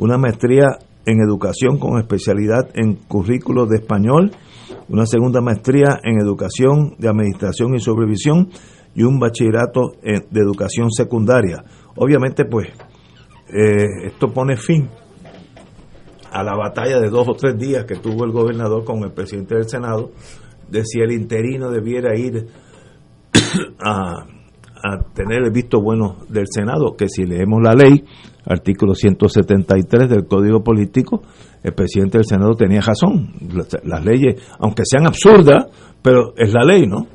una maestría en educación con especialidad en currículo de español, una segunda maestría en educación de administración y supervisión y un bachillerato de educación secundaria. Obviamente, pues, eh, esto pone fin a la batalla de dos o tres días que tuvo el gobernador con el presidente del Senado de si el interino debiera ir a tener el visto bueno del Senado, que si leemos la ley, artículo 173 del Código Político, el presidente del Senado tenía razón. Las, leyes, aunque sean absurdas, pero es la ley, ¿no?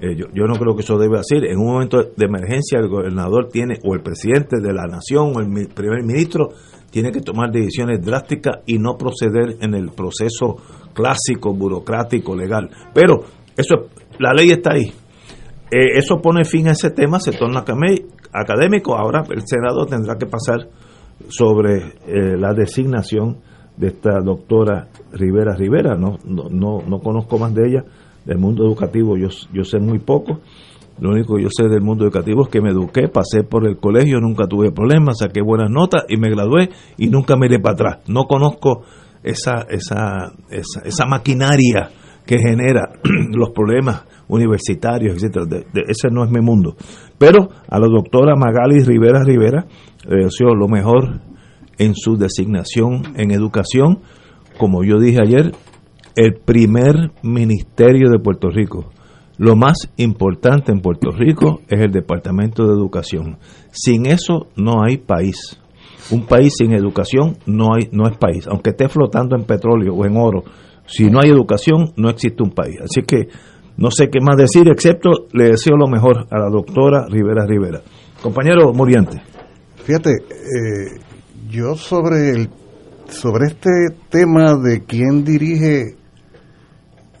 Eh, yo, no creo que eso debe hacer. En un momento de emergencia, el gobernador tiene, o el presidente de la nación, o el primer ministro, tiene que tomar decisiones drásticas y no proceder en el proceso clásico, burocrático, legal. Pero eso, la ley está ahí. Eh, eso pone fin a ese tema, se torna académico. Ahora el Senado tendrá que pasar sobre eh, la designación de esta doctora Rivera Rivera. No, no, no, no conozco más de ella, del mundo educativo yo, yo sé muy poco. Lo único que yo sé del mundo educativo es que me eduqué, pasé por el colegio, nunca tuve problemas, saqué buenas notas y me gradué y nunca me iré para atrás. No conozco esa, esa, esa, esa maquinaria que genera los problemas universitarios, etcétera. ese no es mi mundo. Pero a la doctora Magali Rivera Rivera le deseo lo mejor en su designación en educación. Como yo dije ayer, el primer ministerio de Puerto Rico lo más importante en Puerto Rico es el Departamento de Educación. Sin eso no hay país. Un país sin educación no hay no es país, aunque esté flotando en petróleo o en oro. Si no hay educación, no existe un país. Así que no sé qué más decir, excepto le deseo lo mejor a la doctora Rivera Rivera. Compañero Muriente. Fíjate, eh, yo sobre el sobre este tema de quién dirige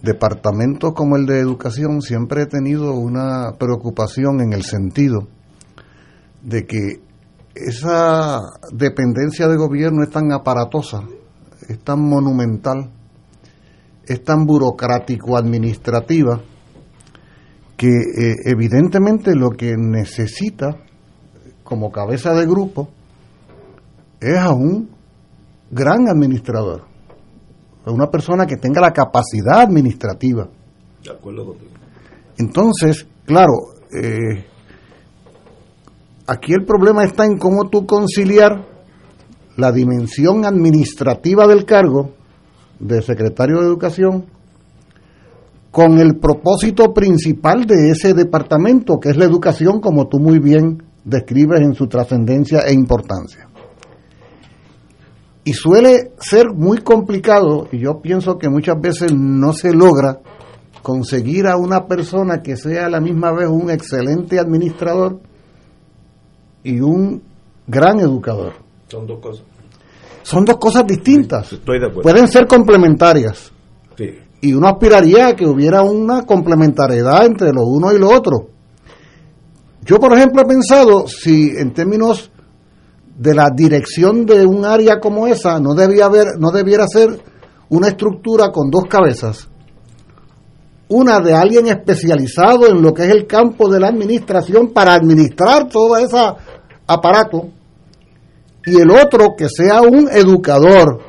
departamentos como el de educación siempre he tenido una preocupación en el sentido de que esa dependencia de gobierno es tan aparatosa, es tan monumental, es tan burocrático-administrativa, que eh, evidentemente lo que necesita como cabeza de grupo es a un gran administrador una persona que tenga la capacidad administrativa. De acuerdo contigo. Entonces, claro, eh, aquí el problema está en cómo tú conciliar la dimensión administrativa del cargo de secretario de Educación con el propósito principal de ese departamento, que es la educación, como tú muy bien describes en su trascendencia e importancia. Y suele ser muy complicado, y yo pienso que muchas veces no se logra conseguir a una persona que sea a la misma vez un excelente administrador y un gran educador. Son dos cosas. Son dos cosas distintas. Estoy de acuerdo. Pueden ser complementarias. Sí. Y uno aspiraría a que hubiera una complementariedad entre lo uno y lo otro. Yo, por ejemplo, he pensado si en términos de la dirección de un área como esa no debía haber, no debiera ser una estructura con dos cabezas. Una de alguien especializado en lo que es el campo de la administración para administrar todo ese aparato y el otro que sea un educador,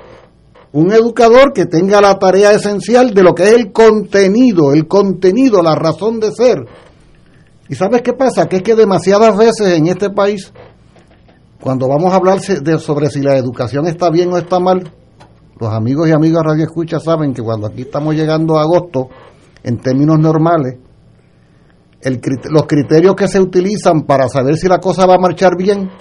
un educador que tenga la tarea esencial de lo que es el contenido, el contenido, la razón de ser. ¿Y sabes qué pasa? Que es que demasiadas veces en este país cuando vamos a hablar de, sobre si la educación está bien o está mal, los amigos y amigas Radio Escucha saben que cuando aquí estamos llegando a agosto, en términos normales, los criterios que se utilizan para saber si la cosa va a marchar bien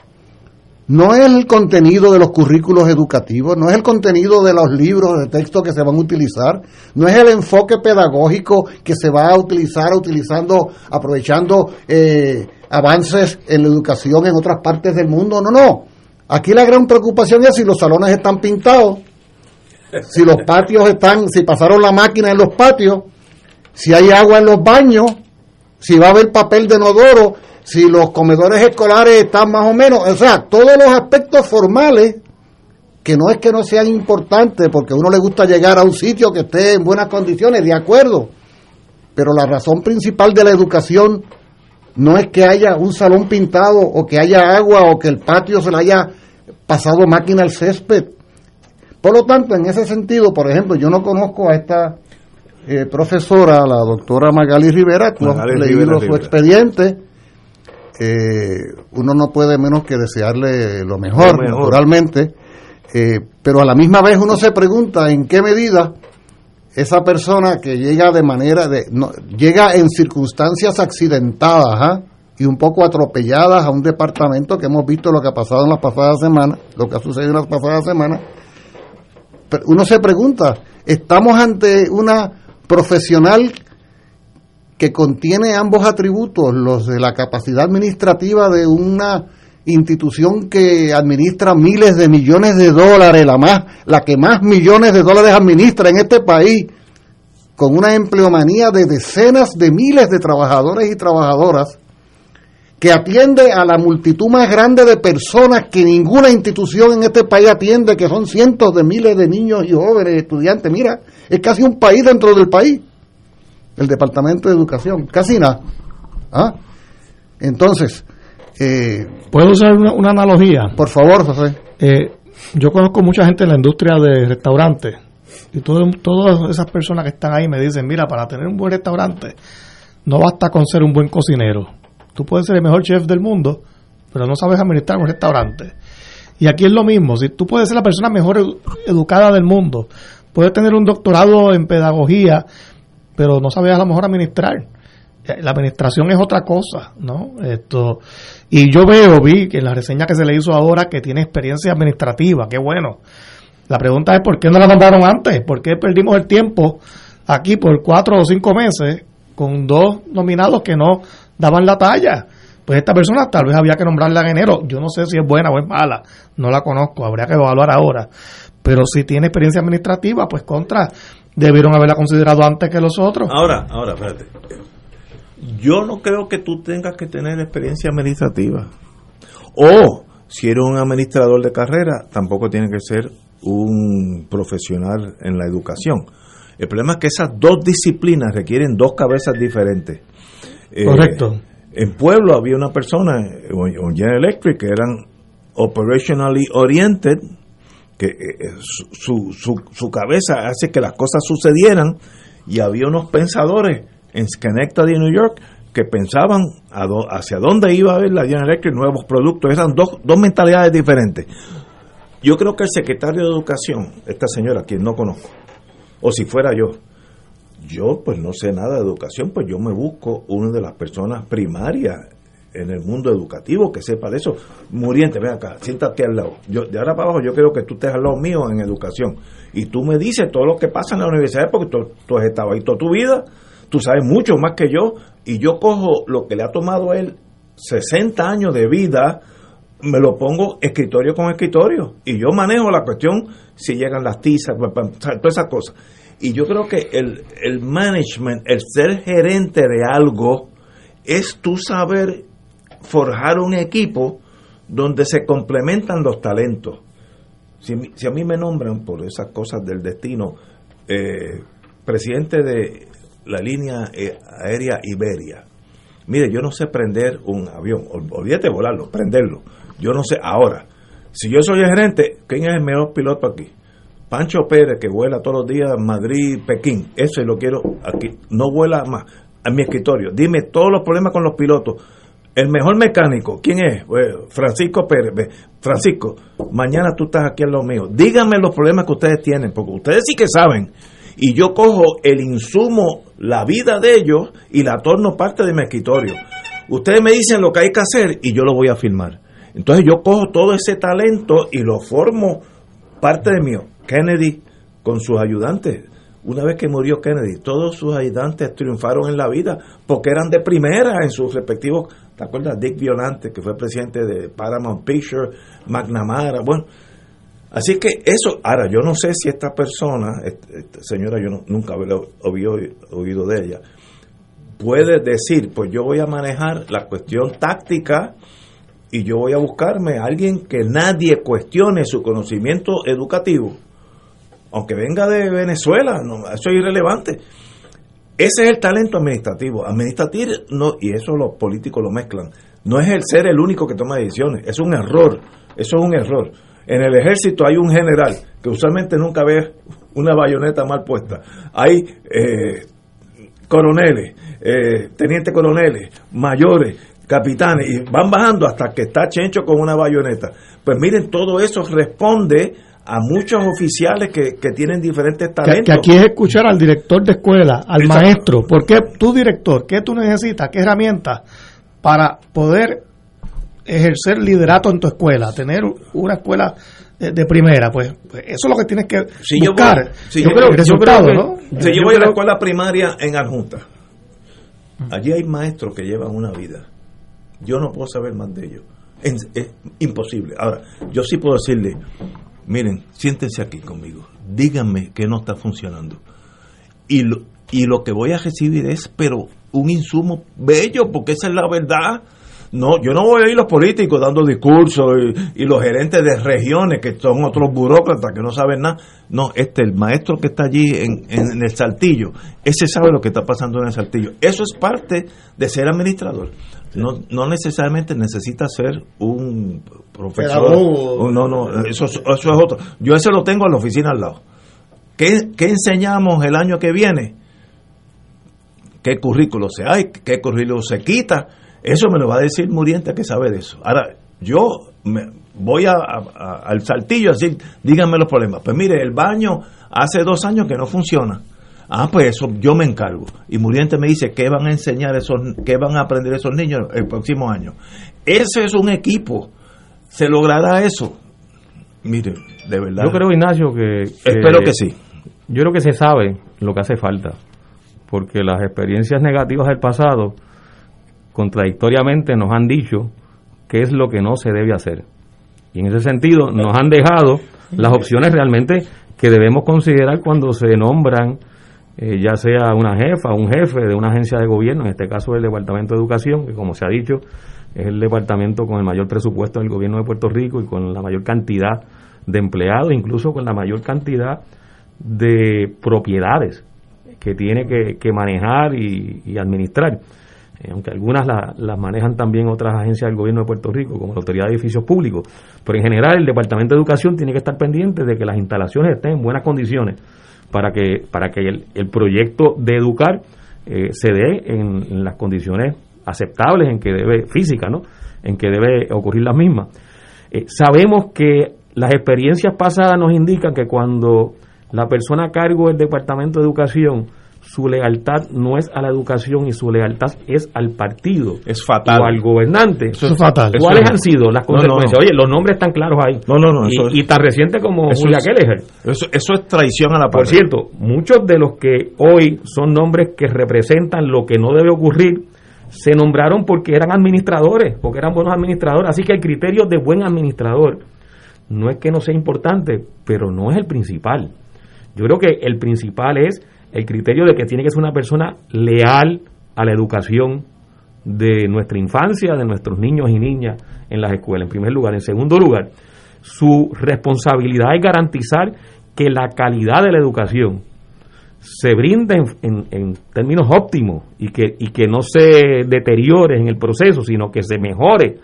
no es el contenido de los currículos educativos, no es el contenido de los libros de texto que se van a utilizar, no es el enfoque pedagógico que se va a utilizar utilizando, aprovechando eh, avances en la educación en otras partes del mundo, no, no. Aquí la gran preocupación es si los salones están pintados, si los patios están, si pasaron la máquina en los patios, si hay agua en los baños, si va a haber papel de inodoro, si los comedores escolares están más o menos, o sea, todos los aspectos formales, que no es que no sean importantes, porque a uno le gusta llegar a un sitio que esté en buenas condiciones, de acuerdo, pero la razón principal de la educación no es que haya un salón pintado o que haya agua o que el patio se le haya pasado máquina al césped. Por lo tanto, en ese sentido, por ejemplo, yo no conozco a esta eh, profesora, la doctora Magali Rivera, tú has leído su expediente eh, uno no puede menos que desearle lo mejor, naturalmente, eh, pero a la misma vez uno se pregunta en qué medida esa persona que llega de manera de no, llega en circunstancias accidentadas ¿ah? y un poco atropelladas a un departamento que hemos visto lo que ha pasado en las pasadas semanas, lo que ha sucedido en las pasadas semanas. uno se pregunta, estamos ante una profesional que contiene ambos atributos, los de la capacidad administrativa de una institución que administra miles de millones de dólares, la más, la que más millones de dólares administra en este país, con una empleomanía de decenas de miles de trabajadores y trabajadoras, que atiende a la multitud más grande de personas que ninguna institución en este país atiende, que son cientos de miles de niños y jóvenes estudiantes. Mira, es casi un país dentro del país, el Departamento de Educación, casi nada. ¿Ah? Entonces, eh, ¿puedo usar una, analogía? Por favor, José. Eh, yo conozco mucha gente en la industria de restaurantes y todas esas personas que están ahí me dicen, mira, para tener un buen restaurante no basta con ser un buen cocinero Tú puedes ser el mejor chef del mundo, pero no sabes administrar un restaurante. Y aquí es lo mismo, si tú puedes ser la persona mejor educada del mundo, puedes tener un doctorado en pedagogía, pero no sabes a lo mejor administrar. Eh, la administración es otra cosa, ¿no? Esto y yo veo, vi que en la reseña que se le hizo ahora que tiene experiencia administrativa, qué bueno. La pregunta es por qué no la mandaron antes, por qué perdimos el tiempo aquí por cuatro o cinco meses con dos nominados que no daban la talla. Pues esta persona tal vez había que nombrarla en enero. Yo no sé si es buena o es mala, no la conozco, habría que evaluar ahora. Pero si tiene experiencia administrativa, pues contra, debieron haberla considerado antes que los otros. Ahora, ahora, espérate. Yo no creo que tú tengas que tener experiencia administrativa. O si eres un administrador de carrera, tampoco tiene que ser un profesional en la educación. El problema es que esas dos disciplinas requieren dos cabezas diferentes. Eh, Correcto. En Pueblo había una persona, un General Electric, que eran operationally oriented, que eh, eh, su, su, su, cabeza hace que las cosas sucedieran, y había unos pensadores en Schenectady, New York, que pensaban hacia dónde iba a haber la General Electric, nuevos productos, eran dos, dos mentalidades diferentes. Yo creo que el secretario de Educación, esta señora, quien no conozco, o si fuera yo, yo pues no sé nada de educación, pues yo me busco una de las personas primarias en el mundo educativo que sepa de eso. Muriente, ven acá, siéntate al lado. Yo, de ahora para abajo yo quiero que tú estés al lado mío en educación. Y tú me dices todo lo que pasa en la universidad porque tú, has estado ahí toda tu vida, tú sabes mucho más que yo, y yo cojo lo que le ha tomado a él 60 años de vida, me lo pongo escritorio con escritorio, y yo manejo la cuestión si llegan las tizas, todas esas cosas. Y yo creo que el, el management, el ser gerente de algo, es tú saber forjar un equipo donde se complementan los talentos. Si, si a mí me nombran por esas cosas del destino, eh, presidente de la línea eh, aérea Iberia, mire, yo no sé prender un avión, olvídate volarlo, prenderlo. Yo no sé ahora. Si yo soy el gerente, ¿quién es el mejor piloto aquí? Pancho Pérez, que vuela todos los días Madrid, Pekín, ese lo quiero aquí, no vuela más a mi escritorio. Dime todos los problemas con los pilotos. El mejor mecánico, ¿quién es? Francisco Pérez. Francisco, mañana tú estás aquí en lo mío. Díganme los problemas que ustedes tienen, porque ustedes sí que saben. Y yo cojo el insumo, la vida de ellos, y la torno parte de mi escritorio. Ustedes me dicen lo que hay que hacer y yo lo voy a firmar. Entonces yo cojo todo ese talento y lo formo parte de mío. Kennedy con sus ayudantes. Una vez que murió Kennedy, todos sus ayudantes triunfaron en la vida porque eran de primera en sus respectivos. ¿Te acuerdas? Dick Violante, que fue presidente de Paramount Pictures, McNamara, bueno. Así que eso, ahora yo no sé si esta persona, señora, yo nunca había oído, oído de ella, puede decir, pues yo voy a manejar la cuestión táctica y yo voy a buscarme a alguien que nadie cuestione su conocimiento educativo aunque venga de Venezuela, no, eso es irrelevante. Ese es el talento administrativo. Administrativo, no, y eso los políticos lo mezclan. No es el ser el único que toma decisiones, es un error, eso es un error. En el ejército hay un general que usualmente nunca ve una bayoneta mal puesta. Hay eh, coroneles, eh, tenientes coroneles, mayores, capitanes, y van bajando hasta que está Chencho con una bayoneta. Pues miren, todo eso responde a muchos oficiales que, tienen diferentes talentos. Que, aquí es escuchar al director de escuela, al maestro. ¿Por qué tu director? ¿Qué tú necesitas? ¿Qué herramientas para poder ejercer liderato en tu escuela? Tener una escuela de, primera, pues, pues, eso es lo que tienes que buscar. Yo, creo, que, ¿no? Si yo voy a la escuela primaria en Adjunta, allí hay maestros que llevan una vida. Yo no puedo saber más de ellos. Es, es imposible. Ahora, yo sí puedo decirle, miren, siéntense aquí conmigo, díganme que no está funcionando. Y lo, y lo que voy a recibir es, pero un insumo bello, porque esa es la verdad. No, yo no voy a ir los políticos dando discursos y, y los gerentes de regiones que son otros burócratas que no saben nada. No, este, el maestro que está allí en, en el saltillo, ese sabe lo que está pasando en el saltillo. Eso es parte de ser administrador. No, no necesariamente necesita ser un profesor. Un- No, no, eso, es- eso es otro. Yo ese lo tengo en la oficina al lado. ¿Qué, qué enseñamos el año que viene? ¿Qué currículo se hay? ¿Qué currículo se quita? Eso me lo va a decir Muriente que sabe de eso. Ahora, yo me voy a, a- al saltillo a decir, díganme los problemas. Pues mire, el baño hace dos años que no funciona. Ah, pues eso yo me encargo. Y Muriente me dice, ¿qué van a enseñar esos, qué van a aprender esos niños el próximo año? Ese es un equipo. ¿Se logrará eso? Mire, de verdad. Yo creo, Ignacio, que, Espero que sí. Yo creo que se sabe lo que hace falta, porque las experiencias negativas del pasado contradictoriamente nos han dicho qué es lo que no se debe hacer. Y en ese sentido nos han dejado las opciones realmente que debemos considerar cuando se nombran, eh, ya sea una jefa un jefe de una agencia de gobierno, en este caso el Departamento de Educación, que como se ha dicho es el departamento con el mayor presupuesto del gobierno de Puerto Rico y con la mayor cantidad de empleados, incluso con la mayor cantidad de propiedades que tiene que, que manejar y, administrar. Eh, aunque algunas la- las manejan también otras agencias del gobierno de Puerto Rico, como la Autoridad de Edificios Públicos. Pero en general el Departamento de Educación tiene que estar pendiente de que las instalaciones estén en buenas condiciones para que, para que el, el proyecto de educar eh, se dé en, las condiciones aceptables en que debe, física, ¿no? En que debe ocurrir las mismas. Eh, sabemos que las experiencias pasadas nos indican que cuando la persona a cargo del Departamento de Educación, su lealtad no es a la educación y su lealtad es al partido. Es fatal. O al gobernante. Eso es fatal. ¿Cuáles Eso han es- sido las No, no, consecuencias? no. Oye, los nombres están claros ahí. No, no, no, Y, eso es- y tan reciente como Eso Julia es- Kelleher. Eso, eso es traición a la Por patria. cierto, muchos de los que hoy son nombres que representan lo que no debe ocurrir, se nombraron porque eran administradores, porque eran buenos administradores. Así que el criterio de buen administrador no es que no sea importante, pero no es el principal. Yo creo que el principal es el criterio de que tiene que ser una persona leal a la educación de nuestra infancia, de nuestros niños y niñas en las escuelas, en primer lugar. En segundo lugar, su responsabilidad es garantizar que la calidad de la educación se brinde en, en- términos óptimos y que, y que no se deteriore en el proceso, sino que se mejore,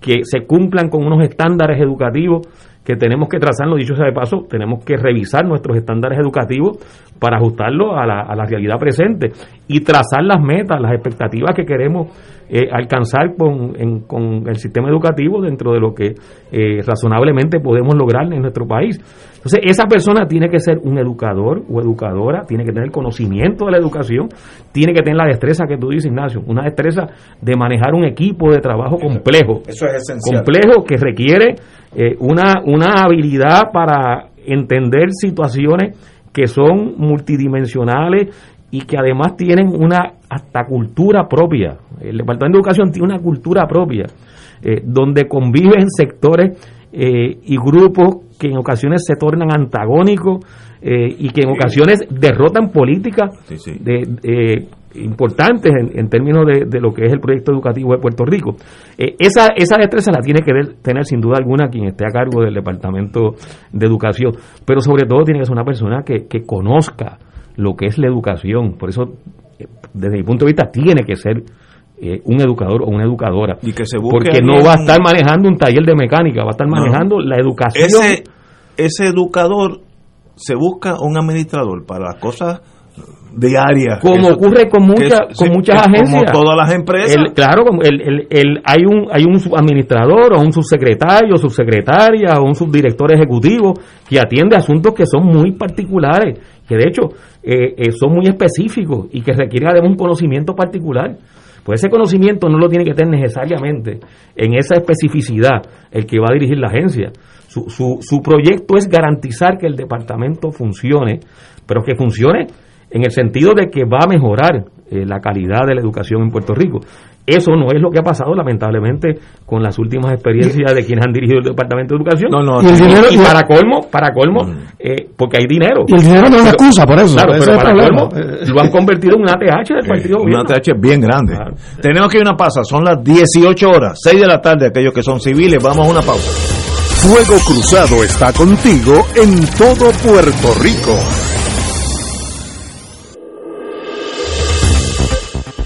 que se cumplan con unos estándares educativos que tenemos que trazarlo, dicho sea de paso, tenemos que revisar nuestros estándares educativos para ajustarlos a la, a la realidad presente y trazar las metas, las expectativas que queremos eh, alcanzar con, con el sistema educativo dentro de lo que eh, razonablemente podemos lograr en nuestro país. Entonces, esa persona tiene que ser un educador o educadora, tiene que tener conocimiento de la educación, tiene que tener la destreza que tú dices, Ignacio, una destreza de manejar un equipo de trabajo complejo Eso es esencial. complejo que requiere eh, una, una habilidad para entender situaciones que son multidimensionales y que además tienen una hasta cultura propia. El Departamento de Educación tiene una cultura propia, eh, donde conviven sectores eh, y grupos que en ocasiones se tornan antagónicos eh, y que en ocasiones derrotan políticas Sí, sí. de, eh, importantes en, en términos de, de lo que es el proyecto educativo de Puerto Rico. Eh, esa, esa destreza la tiene que tener sin duda alguna quien esté a cargo del Departamento de Educación, pero sobre todo tiene que ser una persona que, que conozca lo que es la educación. Por eso, desde mi punto de vista, tiene que ser eh, un educador o una educadora. Y que se Porque no va a estar manejando un taller de mecánica, va a estar No. manejando la educación. Ese, ese educador se busca un administrador para las cosas diarias. como Eso- ocurre con muchas con sí, muchas agencias Como todas las empresas. El- claro el, el- el- hay un hay un administrador o un subsecretario subsecretaria o un subdirector ejecutivo que atiende asuntos que son muy particulares que de hecho eh, eh, son muy específicos y que requieren además un conocimiento particular pues ese conocimiento no lo tiene que tener necesariamente en esa especificidad el que va a dirigir la agencia su, su, proyecto es garantizar que el departamento funcione pero que funcione en el sentido de que va a mejorar eh, la calidad de la educación en Puerto Rico. Eso no es lo que ha pasado, lamentablemente, con las últimas experiencias de quienes han dirigido el Departamento de Educación. No, no, Y el Y, dinero- y para colmo, para colmo, eh, porque hay dinero. Y el dinero no es Pero- excusa por eso. Claro, pero para colmo, lo han convertido en un ATH del partido Una gobierno. TH bien grande. Claro. Tenemos que ir a una pausa. Son las 18 horas, 6 de la tarde. Aquellos que son civiles, vamos a una pausa. Fuego Cruzado está contigo en todo Puerto Rico.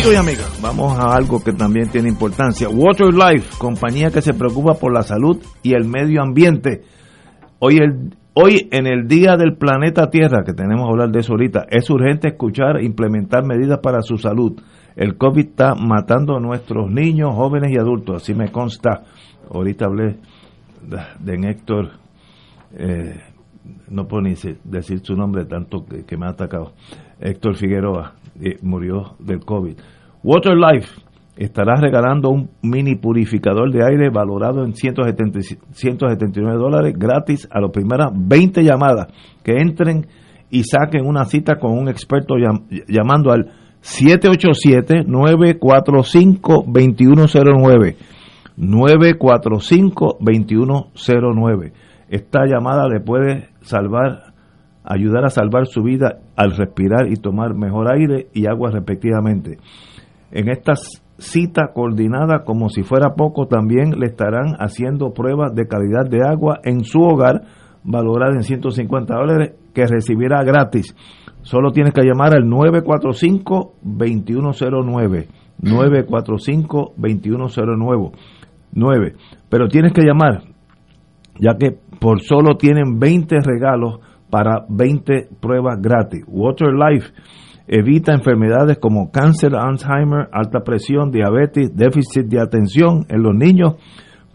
Amigos y amigas, vamos a algo que también tiene importancia. Water Life, compañía que se preocupa por la salud y el medio ambiente. Hoy, el, hoy en el Día del Planeta Tierra, que tenemos que hablar de eso ahorita, es urgente escuchar e implementar medidas para su salud. El COVID está matando a nuestros niños, jóvenes y adultos, así me consta. Ahorita hablé de, Héctor, eh, no puedo ni decir su nombre tanto que me ha atacado. Héctor Figueroa murió del COVID. Water Life estará regalando un mini purificador de aire valorado en 170 179 dólares gratis a las primeras 20 llamadas que entren y saquen una cita con un experto llam- llamando al 787-945-2109. 945-2109. Esta llamada le puede salvar, ayudar a salvar su vida al respirar y tomar mejor aire y agua respectivamente. En esta cita coordinada, como si fuera poco, también le estarán haciendo pruebas de calidad de agua en su hogar, valorada en 150 dólares, que recibirá gratis. Solo tienes que llamar al 945-2109. 945-2109. 9. Pero tienes que llamar, ya que por solo tienen 20 regalos para 20 pruebas gratis. Water Life evita enfermedades como cáncer, Alzheimer, alta presión, diabetes, déficit de atención en los niños,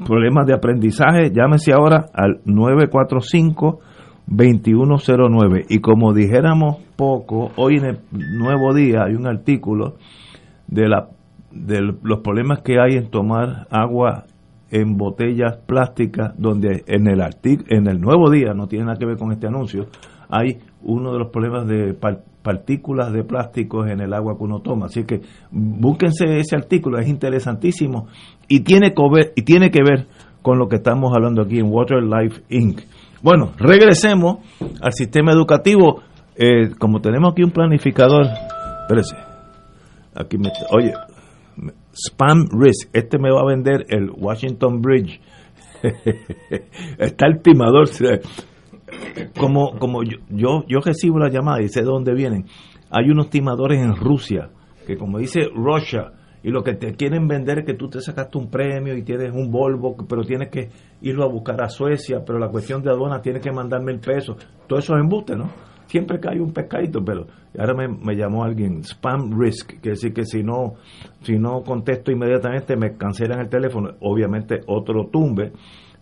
problemas de aprendizaje. Llámese ahora al 945-2109. Y como dijéramos poco, hoy en el Nuevo Día hay un artículo de, la, de los problemas que hay en tomar agua en botellas plásticas, donde en el artic- en el nuevo día, no tiene nada que ver con este anuncio, hay uno de los problemas de par- partículas de plásticos en el agua que uno toma. Así que búsquense ese artículo, es interesantísimo y tiene, que ver, y tiene que ver con lo que estamos hablando aquí en Water Life Inc. Bueno, regresemos al sistema educativo. Eh, como tenemos aquí un planificador, espérese, aquí me, oye, Spam Risk. Este me va a vender el Washington Bridge. Está el timador. Como, como yo, yo, yo recibo la llamada y sé de dónde vienen. hay unos timadores en Rusia que como dice Russia y lo que te quieren vender es que tú te sacaste un premio y tienes un Volvo, pero tienes que irlo a buscar a Suecia, pero la cuestión de aduana tienes que mandarme el peso. Todo eso es embuste, ¿no? Siempre cae un pescadito, pero ahora me, me llamó alguien, spam risk, que decir que si no, si no contesto inmediatamente me cancelan el teléfono, obviamente otro tumbe,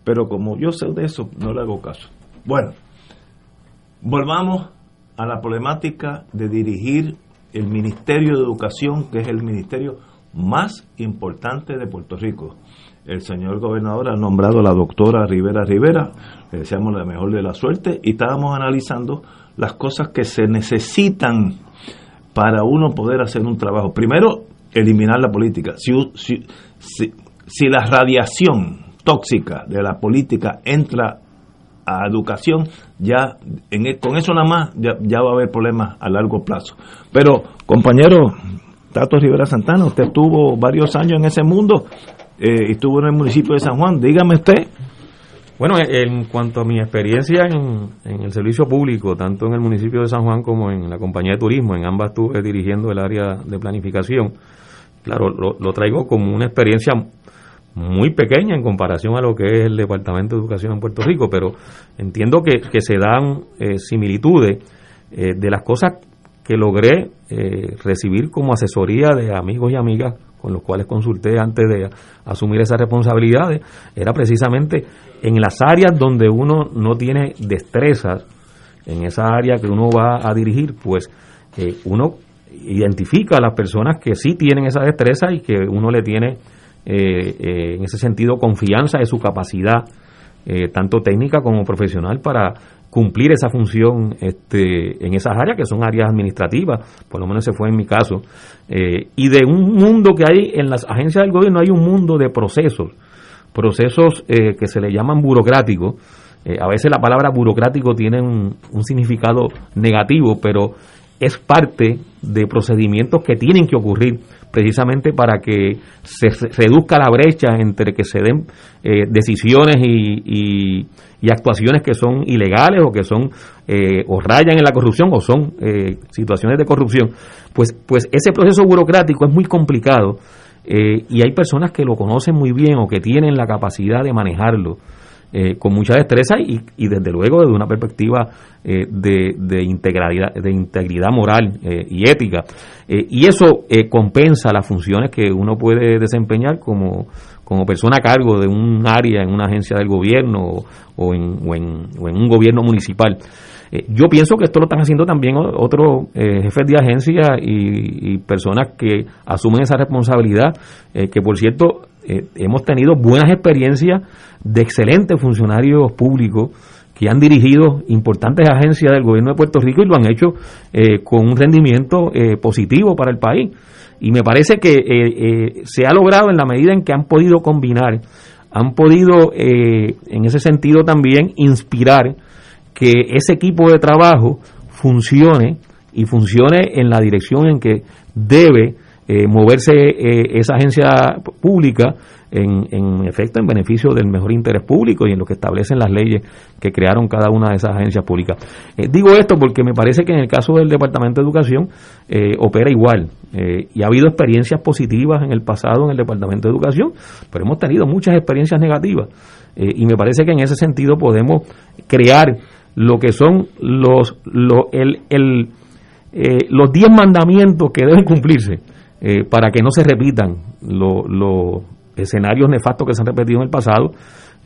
pero como yo sé de eso, no le hago caso. Bueno, volvamos a la problemática de dirigir el Ministerio de Educación, que es el ministerio más importante de Puerto Rico. El señor gobernador ha nombrado a la doctora Rivera Rivera, le deseamos la mejor de la suerte, y estábamos analizando las cosas que se necesitan para uno poder hacer un trabajo. Primero, eliminar la política. Si, si, si, si la radiación tóxica de la política entra a educación, ya en, e, con eso nada más ya, ya, va a haber problemas a largo plazo. Pero, compañero Tato Rivera Santana, usted estuvo varios años en ese mundo eh, estuvo en el municipio de San Juan. Dígame usted. Bueno, en cuanto a mi experiencia en, el servicio público, tanto en el municipio de San Juan como en la compañía de turismo, en ambas estuve dirigiendo el área de planificación. Claro, lo, traigo como una experiencia muy pequeña en comparación a lo que es el Departamento de Educación en Puerto Rico, pero entiendo que, que se dan eh, similitudes eh, de las cosas que logré eh, recibir como asesoría de amigos y amigas con los cuales consulté antes de asumir esas responsabilidades, era precisamente en las áreas donde uno no tiene destrezas, en esa área que uno va a dirigir, pues eh, uno identifica a las personas que sí tienen esa destreza y que uno le tiene eh, eh, en ese sentido confianza de su capacidad, eh, tanto técnica como profesional, para cumplir esa función este, en esas áreas que son áreas administrativas, por lo menos ese fue en mi caso, eh, y de un mundo que hay en las agencias del gobierno, hay un mundo de procesos, procesos eh, que se le llaman burocráticos, eh, a veces la palabra burocrático tiene un, un significado negativo, pero es parte de procedimientos que tienen que ocurrir precisamente para que se reduzca la brecha entre que se den eh, decisiones y, y, y, actuaciones que son ilegales o que son eh, o rayan en la corrupción o son eh, situaciones de corrupción. Pues, pues ese proceso burocrático es muy complicado y hay personas que lo conocen muy bien o que tienen la capacidad de manejarlo eh, con mucha destreza y, y, desde luego desde una perspectiva eh, de, de, integridad, de integridad moral eh, y ética. Eh, y eso eh, compensa las funciones que uno puede desempeñar como, como persona a cargo de un área en una agencia del gobierno o, o, en, o, en, o en, un gobierno municipal. Yo pienso que esto lo están haciendo también otros jefes de agencia y, personas que asumen esa responsabilidad, que por cierto eh, hemos tenido buenas experiencias de excelentes funcionarios públicos que han dirigido importantes agencias del gobierno de Puerto Rico y lo han hecho eh, con un rendimiento eh, positivo para el país. Y me parece que se ha logrado en la medida en que han podido combinar, han podido en ese sentido también inspirar que ese equipo de trabajo funcione y funcione en la dirección en que debe eh, moverse eh, esa agencia pública en, en, efecto en beneficio del mejor interés público y en lo que establecen las leyes que crearon cada una de esas agencias públicas. Eh, digo esto porque me parece que en el caso del Departamento de Educación eh, opera igual. Eh, y ha habido experiencias positivas en el pasado en el Departamento de Educación, pero hemos tenido muchas experiencias negativas. Y me parece que en ese sentido podemos crear lo que son los, lo, el, el, los 10 mandamientos que deben cumplirse eh, para que no se repitan los lo escenarios nefastos que se han repetido en el pasado,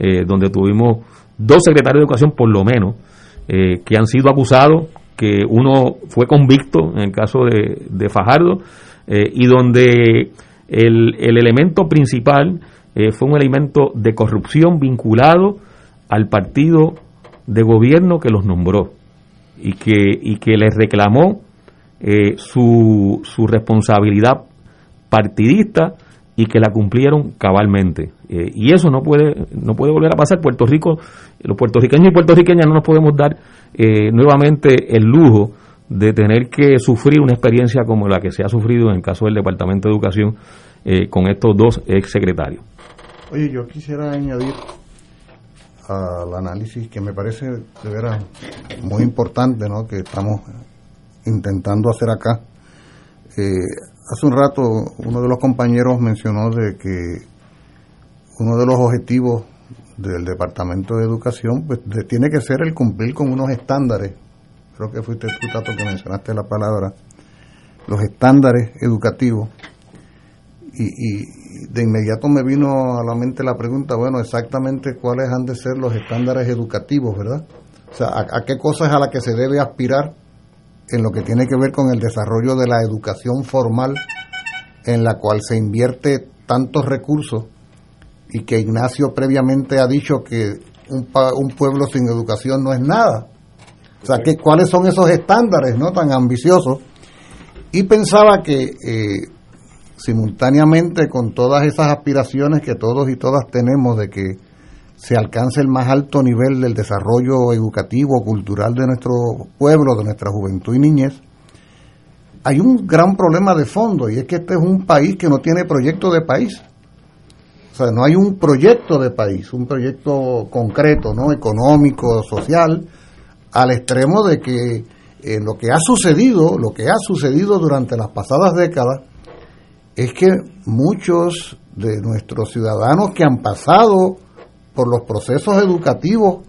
eh, donde tuvimos dos secretarios de educación por lo menos eh, que han sido acusados, que uno fue convicto en el caso de, Fajardo, y donde el, el, elemento principal fue un elemento de corrupción vinculado al partido de gobierno que los nombró y que, les reclamó su, su responsabilidad partidista y que la cumplieron cabalmente. Eh, y eso no puede, no puede volver a pasar. Puerto Rico, los puertorriqueños y puertorriqueñas no nos podemos dar eh, nuevamente el lujo de tener que sufrir una experiencia como la que se ha sufrido en el caso del Departamento de Educación eh, con estos dos ex secretarios. Oye, yo quisiera añadir al análisis que me parece de veras muy importante, ¿no? Que estamos intentando hacer acá. Eh, hace un rato uno de los compañeros mencionó de que uno de los objetivos del Departamento de Educación pues, tiene que ser el cumplir con unos estándares. Creo que fuiste tú, Tato, que mencionaste la palabra. Los estándares educativos. Y, y de inmediato me vino a la mente la pregunta, bueno, exactamente cuáles han de ser los estándares educativos, ¿verdad? O sea, a, qué cosas a las que se debe aspirar en lo que tiene que ver con el desarrollo de la educación formal, en la cual se invierte tantos recursos y que Ignacio previamente ha dicho que un, un pueblo sin educación no es nada. O sea, que, ¿cuáles son esos estándares no tan ambiciosos? Y pensaba que eh, simultáneamente con todas esas aspiraciones que todos y todas tenemos de que se alcance el más alto nivel del desarrollo educativo, cultural de nuestro pueblo, de nuestra juventud y niñez, hay un gran problema de fondo y es que este es un país que no tiene proyecto de país. O sea, no hay un proyecto de país, un proyecto concreto, ¿no? económico, social, al extremo de que eh, lo que ha sucedido, lo que ha sucedido durante las pasadas décadas, es que muchos de nuestros ciudadanos que han pasado por los procesos educativos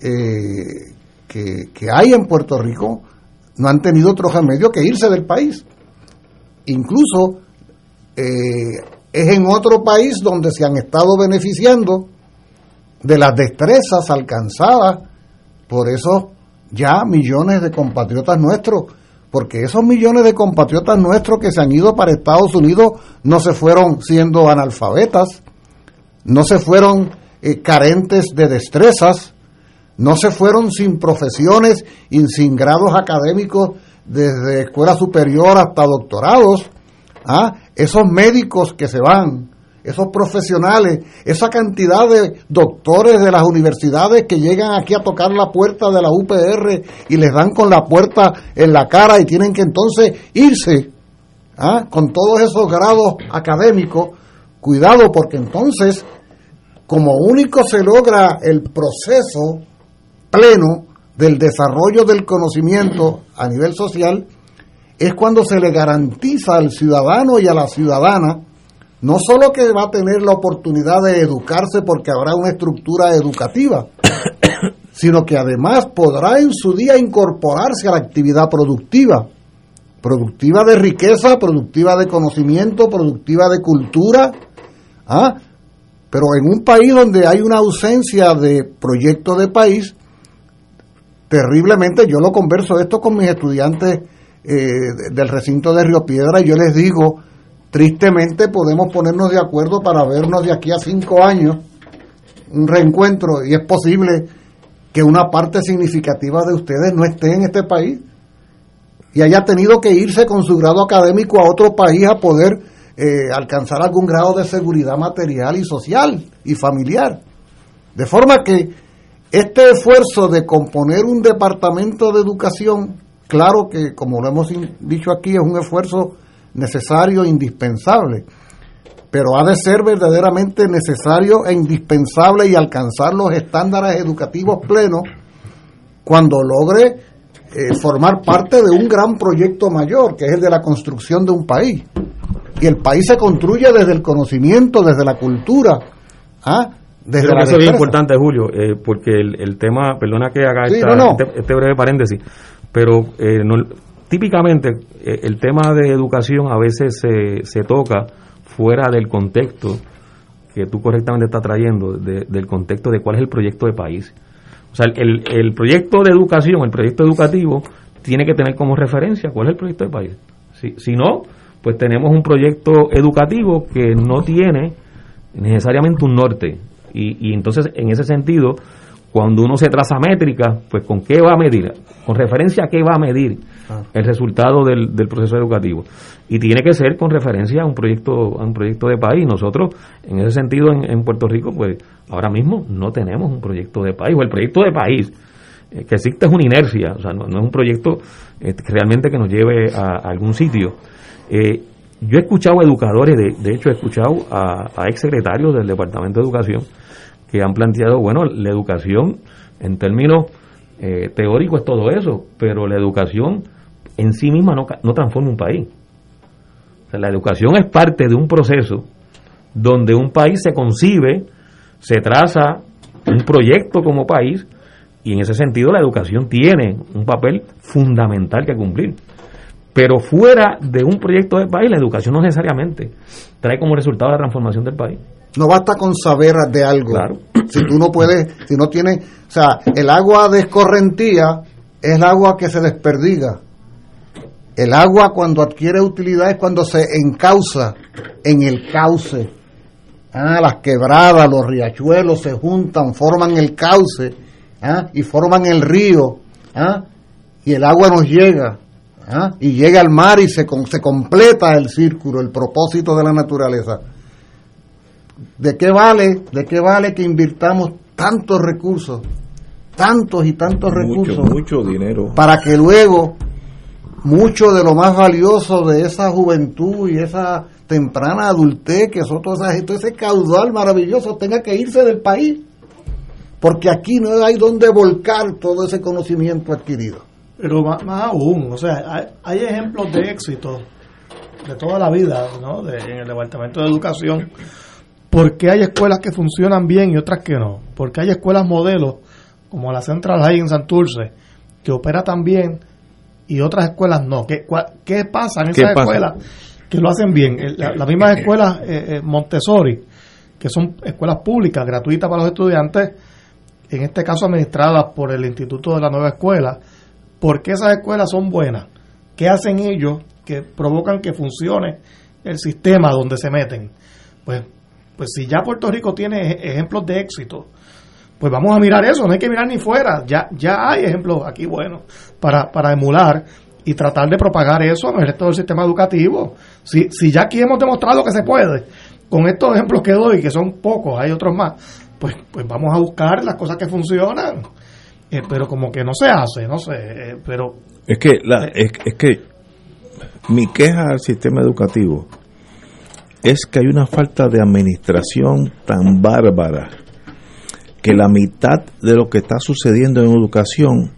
eh, que, hay en Puerto Rico no han tenido otro remedio que irse del país. Incluso eh, es en otro país donde se han estado beneficiando de las destrezas alcanzadas por esos ya millones de compatriotas nuestros porque esos millones de compatriotas nuestros que se han ido para Estados Unidos no se fueron siendo analfabetas, no se fueron eh, carentes de destrezas, no se fueron sin profesiones y sin grados académicos desde escuela superior hasta doctorados. ¿ah? Esos médicos que se van, esos profesionales, esa cantidad de doctores de las universidades que llegan aquí a tocar la puerta de la UPR y les dan con la puerta en la cara y tienen que entonces irse ¿ah? con todos esos grados académicos. Cuidado porque entonces, como único se logra el proceso pleno del desarrollo del conocimiento a nivel social, es cuando se le garantiza al ciudadano y a la ciudadana no solo que va a tener la oportunidad de educarse porque habrá una estructura educativa, sino que además podrá en su día incorporarse a la actividad productiva, productiva de riqueza, productiva de conocimiento, productiva de cultura, ¿ah? Pero en un país donde hay una ausencia de proyecto de país, terriblemente, yo lo converso esto con mis estudiantes eh, del recinto de Río Piedra y yo les digo, Tristemente podemos ponernos de acuerdo para vernos de aquí a cinco años, un reencuentro, y es posible que una parte significativa de ustedes no esté en este país y haya tenido que irse con su grado académico a otro país a poder eh, alcanzar algún grado de seguridad material y social y familiar. De forma que este esfuerzo de componer un departamento de educación, claro que como lo hemos dicho aquí, es un esfuerzo necesario e indispensable, pero ha de ser verdaderamente necesario e indispensable y alcanzar los estándares educativos plenos cuando logre eh, formar parte de un gran proyecto mayor, que es el de la construcción de un país. Y el país se construye desde el conocimiento, desde la cultura. ¿ah? Desde Creo que eso es importante, Julio, eh, porque el, tema, perdona que haga este, este, breve paréntesis, pero eh, no, típicamente eh, el tema de educación a veces se, se toca fuera del contexto que tú correctamente estás trayendo, del contexto de cuál es el proyecto de país. O sea, el, el proyecto de educación, el proyecto educativo, tiene que tener como referencia cuál es el proyecto de país. Si, si no, pues tenemos un proyecto educativo que no tiene necesariamente un norte. Y, y entonces, en ese sentido, cuando uno se traza métrica, pues con qué va a medir, con referencia a qué va a medir ah. el resultado del, del, proceso educativo. Y tiene que ser con referencia a un proyecto, a un proyecto de país. Nosotros, en ese sentido, en, Puerto Rico, pues ahora mismo no tenemos un proyecto de país, o el proyecto de país eh, que existe es una inercia, o sea, no, es un proyecto eh, realmente que nos lleve a, algún sitio. Eh, yo he escuchado educadores, de, de hecho he escuchado a, a exsecretarios del Departamento de Educación, que han planteado, bueno, la educación en términos eh, teóricos es todo eso, pero la educación en sí misma no, no transforma un país. la educación es parte de un proceso donde un país se concibe, se traza un proyecto como país y en ese sentido la educación tiene un papel fundamental que cumplir. Pero fuera de un proyecto de país, la educación no necesariamente trae como resultado la transformación del país. No basta con saber de algo. Si tú no puedes, si no tienes, o sea, el agua de escorrentía es el agua que se desperdiga. El agua cuando adquiere utilidad es cuando se encausa en el cauce. Ah, las quebradas, los riachuelos se juntan, forman el cauce ¿ah? y forman el río. ¿ah? Y el agua nos llega. ¿Ah? Y llega al mar y se, se completa el círculo, el propósito de la naturaleza. ¿De qué vale, de qué vale que invirtamos tantos recursos, tantos y tantos recursos, mucho dinero, para que luego mucho de lo más valioso de esa juventud y esa temprana adultez, que son todas esas, todo ese caudal maravilloso, tenga que irse del país, porque aquí no hay donde volcar todo ese conocimiento adquirido. Pero más, aún, o sea, hay, hay, ejemplos de éxito de toda la vida, ¿no? De, en el Departamento de Educación. porque hay escuelas que funcionan bien y otras que no? Porque hay escuelas modelos, como la Central High en Santurce, que opera tan bien y otras escuelas no. ¿Qué, qué pasa en esas escuelas que lo hacen bien? Las mismas escuelas eh, eh, Montessori, que son escuelas públicas, gratuitas para los estudiantes, en este caso administradas por el Instituto de la Nueva Escuela, ¿por qué esas escuelas son buenas? ¿Qué hacen ellos que provocan que funcione el sistema donde se meten? Pues, pues si ya Puerto Rico tiene ejemplos de éxito, pues vamos a mirar eso, no hay que mirar ni fuera, ya, ya hay ejemplos aquí buenos para, para emular y tratar de propagar eso en el resto del sistema educativo. Si, si ya aquí hemos demostrado que se puede, con estos ejemplos que doy, que son pocos, hay otros más, pues, pues vamos a buscar las cosas que funcionan. Eh, pero como que no se hace, no sé, eh, pero... Es que, la, es, es que mi queja al sistema educativo es que hay una falta de administración tan bárbara que la mitad de lo que está sucediendo en educación,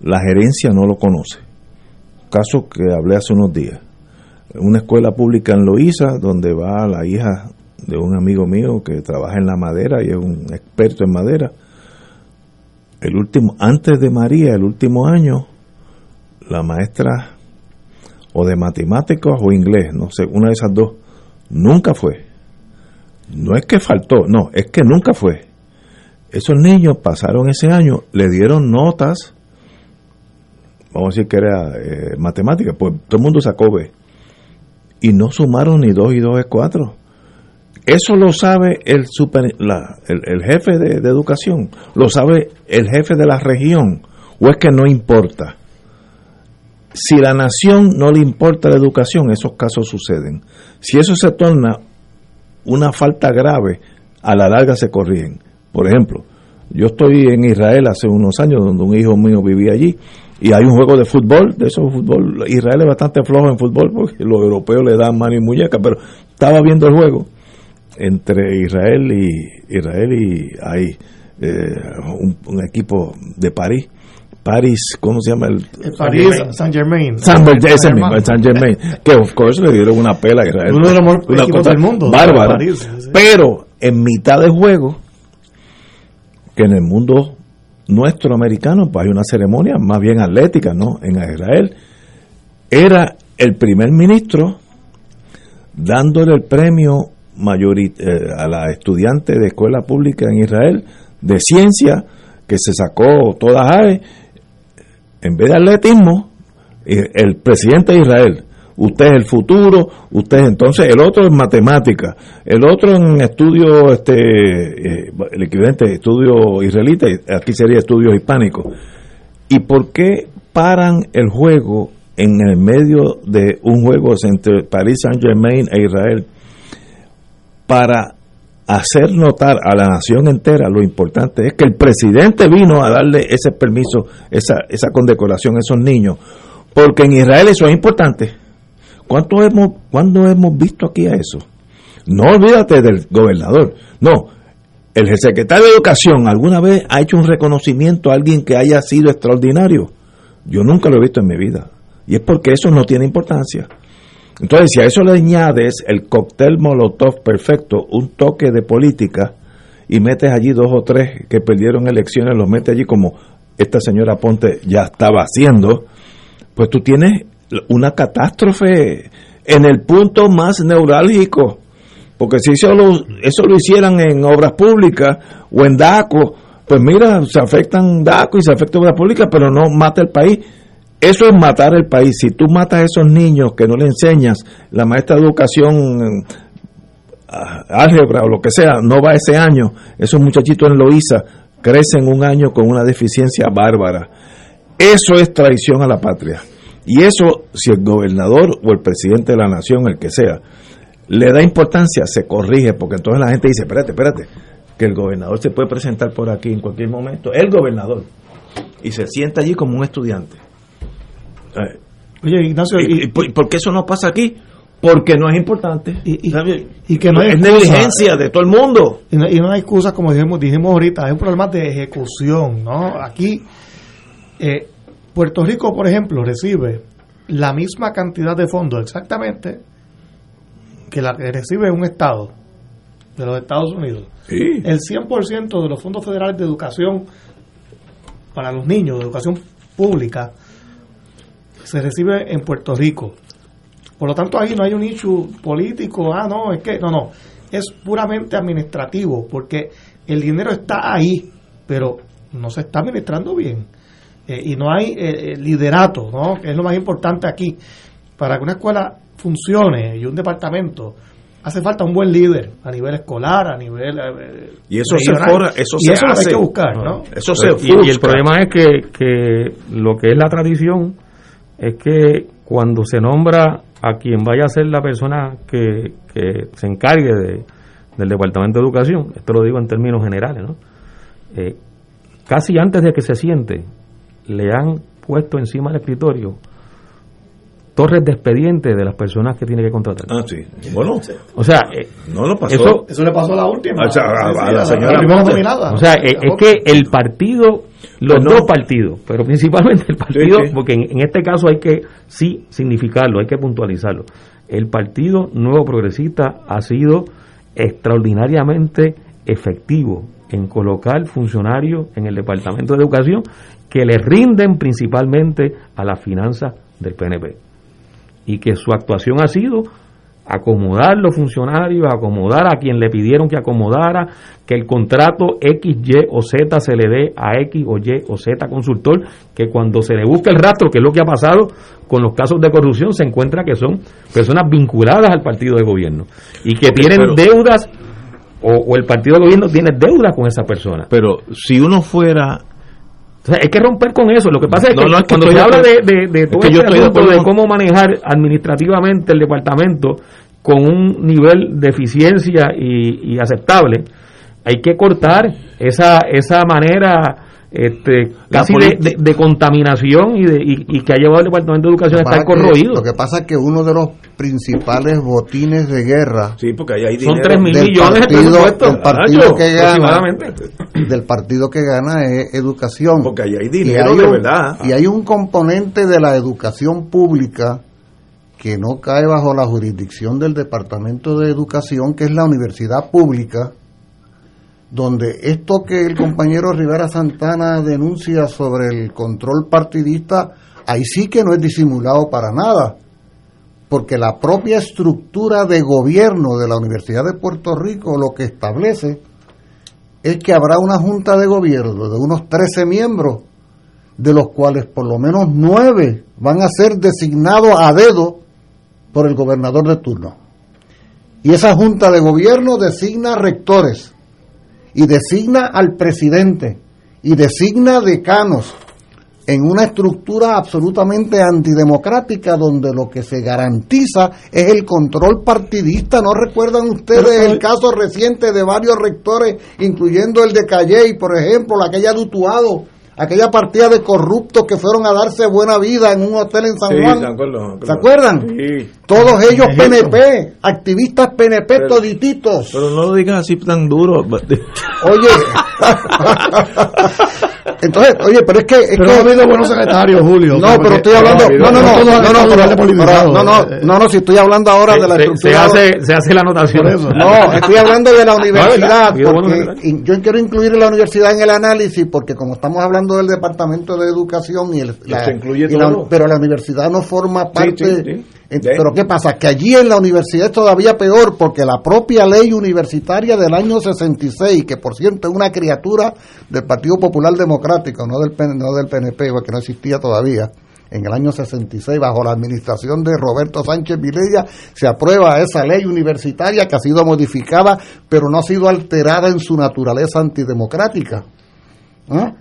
la gerencia no lo conoce. Caso que hablé hace unos días. Una escuela pública en Loíza, donde va la hija de un amigo mío que trabaja en la madera y es un experto en madera. El último, antes de María, el último año, la maestra o de matemáticos o inglés, no sé, una de esas dos, nunca fue. No es que faltó, no, es que nunca fue esos niños pasaron ese año, le dieron notas, vamos a decir que era eh, matemática, pues todo el mundo sacó B. Y no sumaron ni 2 y 2 es 4. Eso lo sabe el, super, el, jefe de, educación, lo sabe el jefe de la región, o es que no importa. Si la nación no le importa la educación, esos casos suceden. Si eso se torna una falta grave, a la larga se corrigen. Por ejemplo, yo estoy en Israel hace unos años, donde un hijo mío vivía allí, y hay un juego de fútbol, de eso fútbol, Israel es bastante flojo en fútbol porque los europeos le dan mano y muñeca, pero estaba viendo el juego entre Israel y Israel y ahí eh, un, equipo de París. París, ¿cómo se llama? El, París, Saint Germain. Saint, ese mismo, Saint Germain. Que of course le dieron una pela a Israel. Uno de los una cosa del mundo. Bárbara. Pero en mitad del juego, que en el mundo nuestro americano, pues hay una ceremonia más bien atlética, ¿no? En Israel, era el primer ministro dándole el premio eh, a la estudiante de escuela pública en Israel de ciencia que se sacó todas AE, en vez de atletismo, el presidente de Israel usted es el futuro, usted entonces el otro en matemática, el otro en estudio, este, eh, el equivalente estudio israelita, aquí sería estudio hispánico. ¿Y por qué paran el juego en el medio de un juego entre París Saint Germain e Israel para hacer notar a la nación entera lo importante es que el presidente vino a darle ese permiso, esa, esa condecoración a esos niños, porque en Israel eso es importante. ¿Cuánto hemos, ¿Cuándo hemos visto aquí a eso? No olvídate del gobernador. No, el secretario de Educación alguna vez ha hecho un reconocimiento a alguien que haya sido extraordinario. Yo nunca lo he visto en mi vida. Y es porque eso no tiene importancia. Entonces, si a eso le añades el cóctel Molotov perfecto, un toque de política, y metes allí dos o tres que perdieron elecciones, los metes allí como esta señora Ponte ya estaba haciendo, pues tú tienes una catástrofe en el punto más neurálgico. Porque si eso lo, eso lo hicieran en obras públicas o en DACO, pues mira, se afectan DACO y se afecta obras públicas, pero no mata el país. Eso es matar el país. Si tú matas a esos niños que no le enseñas, la maestra de educación, álgebra o lo que sea, no va ese año, esos muchachitos en Loíza crecen un año con una deficiencia bárbara. Eso es traición a la patria. Y eso, si el gobernador o el presidente de la nación, el que sea, le da importancia, se corrige, porque entonces la gente dice, espérate, espérate, que el gobernador se puede presentar por aquí en cualquier momento, el gobernador, y se sienta allí como un estudiante. Eh, Oye, Ignacio, ¿y, por qué eso no pasa aquí? Porque no es importante. Y, que no es negligencia de todo el mundo. Y no, hay excusas, como dijimos, dijimos ahorita, es un problema de ejecución. ¿no? Aquí, eh, Puerto Rico, por ejemplo, recibe la misma cantidad de fondos exactamente que la que recibe un Estado de los Estados Unidos. El 100% de los fondos federales de educación para los niños, de educación pública, se recibe en Puerto Rico. Por lo tanto, ahí no hay un issue político, ah, no, es que, no, no, es puramente administrativo, porque el dinero está ahí, pero no se está administrando bien. Eh, y no hay eh, eh, liderato, ¿no? que es lo más importante aquí. Para que una escuela funcione y un departamento, hace falta un buen líder a nivel escolar, a nivel. y eso se forra, eso y eso hay que buscar, ¿no? Eso se y, y, el problema es que, que lo que es la tradición es que cuando se nombra a quien vaya a ser la persona que, que se encargue de, del Departamento de Educación, esto lo digo en términos generales, ¿no? casi antes de que se siente, le han puesto encima del escritorio torres de expediente de las personas que tiene que contratar. Ah, sí. Bueno, o sea, eh, no lo pasó. Eso, eso, le pasó a la última. O sea, a, la, señora O sea, eh, es, que el partido, los pues dos partidos, pero principalmente el partido, porque en, en, este caso hay que sí significarlo, hay que puntualizarlo. El partido nuevo progresista ha sido extraordinariamente efectivo en colocar funcionarios en el Departamento de Educación que le rinden principalmente a las finanzas del PNP. Y que su actuación ha sido acomodar los funcionarios, acomodar a quien le pidieron que acomodara, que el contrato X, Y o Z se le dé a X o Y o Z consultor, que cuando se le busca el rastro, que es lo que ha pasado con los casos de corrupción, se encuentra que son personas vinculadas al partido de gobierno y que tienen deudas o, el partido de gobierno tiene deudas con esa persona. Pero si uno fuera hay que romper con eso. Lo que pasa es que, cuando se habla de, de, de todo este de cómo manejar administrativamente el departamento con un nivel de eficiencia y, y aceptable, hay que cortar esa, esa manera este, casi de, de, contaminación y, de, y, que ha llevado el Departamento de Educación a estar corroído. lo que pasa es que uno de los principales botines de guerra sí, porque hay son 3 mil millones partido, del partido que gana del partido que gana es educación. Porque ahí hay dinero de verdad. y hay un componente de la educación pública que no cae bajo la jurisdicción del Departamento de Educación que es la universidad pública donde esto que el compañero Rivera Santana denuncia sobre el control partidista, ahí sí que no es disimulado para nada, porque la propia estructura de gobierno de la Universidad de Puerto Rico lo que establece es que habrá una junta de gobierno de unos 13 miembros, de los cuales por lo menos 9 van a ser designados a dedo por el gobernador de turno. Y esa junta de gobierno designa rectores y designa al presidente y designa decanos en una estructura absolutamente antidemocrática donde lo que se garantiza es el control partidista. ¿No recuerdan ustedes el caso reciente de varios rectores, incluyendo el de Calley, por ejemplo, la aquella de Utuado, aquella partida de corruptos que fueron a darse buena vida en un hotel en San Juan. ¿Se acuerdan? Todos ellos PNP, activistas PNP todititos. Pero no lo digan así tan duro. Oye, entonces, oye, pero es que. Es pero que, ha habido buenos secretarios, Julio. No, pero estoy hablando. No, no, no. No, no, no, no, no, no, si estoy hablando ahora de la estructura. Se hace, se hace la anotación. No, estoy hablando de la universidad. porque yo quiero incluir la universidad en el análisis, porque como estamos hablando del Departamento de Educación y el. La, pero la universidad no forma parte. Pero ¿qué pasa? Que allí en la universidad es todavía peor porque la propia ley universitaria del año 66, que por cierto es una criatura del Partido Popular Democrático, no del, no del PNP, porque no existía todavía, en el año 66, bajo la administración de Roberto Sánchez Vilella, se aprueba esa ley universitaria que ha sido modificada, pero no ha sido alterada en su naturaleza antidemocrática,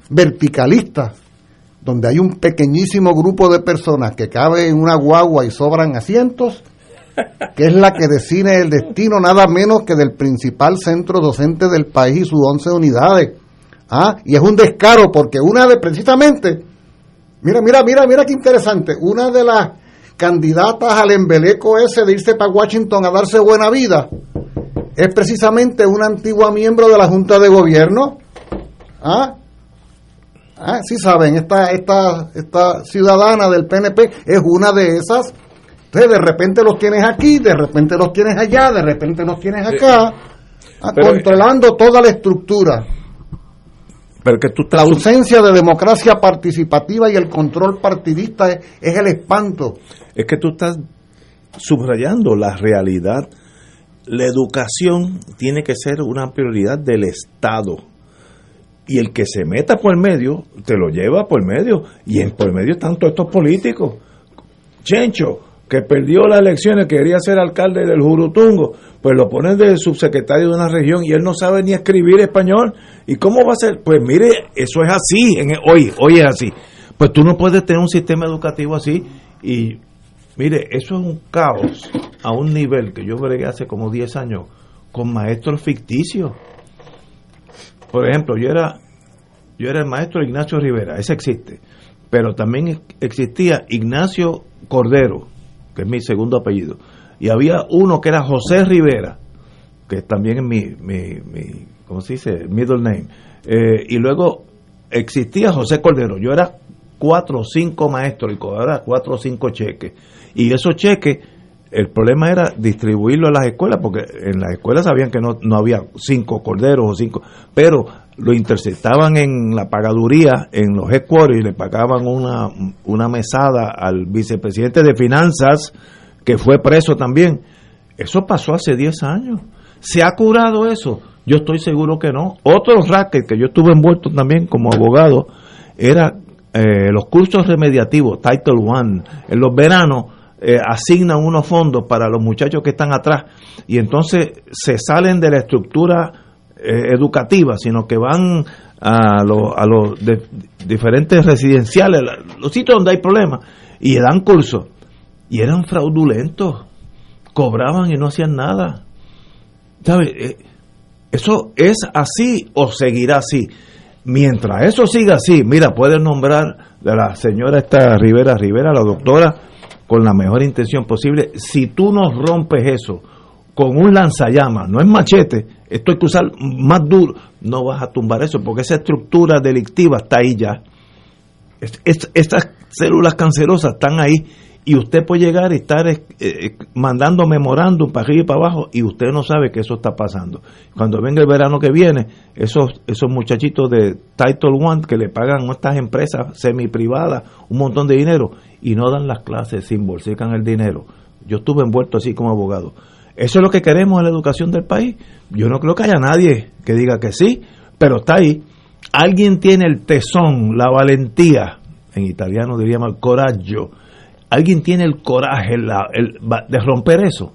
verticalista donde hay un pequeñísimo grupo de personas que cabe en una guagua y sobran asientos, que es la que define el destino nada menos que del principal centro docente del país y sus 11 unidades. ¿Ah? Y es un descaro porque una de, precisamente, mira, mira, mira, mira qué interesante, una de las candidatas al embeleco ese de irse para Washington a darse buena vida es precisamente una antigua miembro de la Junta de Gobierno. ¿Ah? Ah, sí saben, esta, esta, esta ciudadana del PNP es una de esas. Entonces, de repente los tienes aquí, de repente los tienes allá, de repente los tienes acá, ah, Pero- controlando toda la estructura. Pero que tú La ausencia de democracia participativa y el control partidista es, es el espanto. Es que tú estás subrayando la realidad. La educación tiene que ser una prioridad del Estado. Y el que se meta por medio, te lo lleva por medio. Y en por medio están todos estos políticos. Chencho, que perdió las elecciones, quería ser alcalde del Jurutungo, pues lo ponen de subsecretario de una región y él no sabe ni escribir español. ¿Y cómo va a ser? Pues mire, eso es así, en, hoy, hoy es así. Pues tú no puedes tener un sistema educativo así y mire, eso es un caos a un nivel que yo bregué hace como 10 años con maestros ficticios. Por ejemplo, yo era yo era el maestro Ignacio Rivera, ese existe, pero también existía Ignacio Cordero, que es mi segundo apellido, y había uno que era José Rivera, que también es mi, mi, mi ¿cómo se dice? Middle name. Eh, y luego existía José Cordero, yo era cuatro o cinco maestros y cobraba cuatro o cinco cheques. Y esos cheques, el problema era distribuirlo a las escuelas, porque en las escuelas sabían que no, no había cinco corderos o cinco, pero lo interceptaban en la pagaduría, en los headquarters, y le pagaban una, una mesada al vicepresidente de finanzas, que fue preso también. Eso pasó hace 10 años. ¿Se ha curado eso? Yo estoy seguro que no. Otro racket que yo estuve envuelto también como abogado era eh, los cursos remediativos, Title One. En los veranos eh, asignan unos fondos para los muchachos que están atrás y entonces se salen de la estructura eh, educativa, sino que van a, lo- a los diferentes residenciales, los sitios donde hay problemas, y dan cursos. Y eran fraudulentos, cobraban y no hacían nada. ¿Sabe? Eh, Eso es así o seguirá así. Mientras eso siga así, mira, puedes nombrar de la señora esta Rivera Rivera, la doctora, con la mejor intención posible. Si tú no rompes eso con un lanzallamas, no es machete, esto hay que usar más duro, no vas a tumbar eso, porque esa estructura delictiva está ahí ya. Es- estas células cancerosas están ahí y usted puede llegar y estar eh, eh, mandando memorándum para arriba y para abajo y usted no sabe que eso está pasando. Cuando venga el verano que viene, esos, esos muchachitos de Title One que le pagan a estas empresas semi privadas un montón de dinero y no dan las clases, se embolsican el dinero. Yo estuve envuelto así como abogado. Eso es lo que queremos en la educación del país. Yo no creo que haya nadie que diga que sí, pero está ahí. Alguien tiene el tesón, la valentía, en italiano diríamos el coraggio. Alguien tiene el coraje la- el- de romper eso.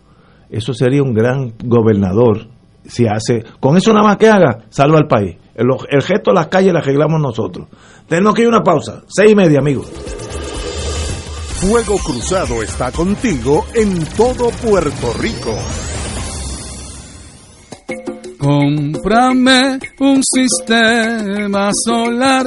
Eso sería un gran gobernador. Si hace, con eso nada más que haga, salva al país. El, el gesto de las calles lo arreglamos nosotros. Tenemos que ir a una pausa. Seis y media, amigos. Fuego Cruzado está contigo en todo Puerto Rico. Cómprame un sistema solar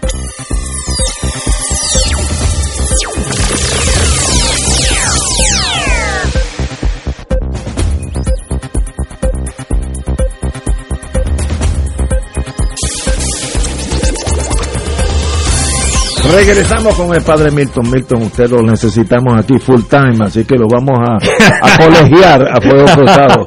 Regresamos con el padre Milton. Milton, usted lo necesitamos aquí full time, así que lo vamos a, a colegiar a fuego cruzado.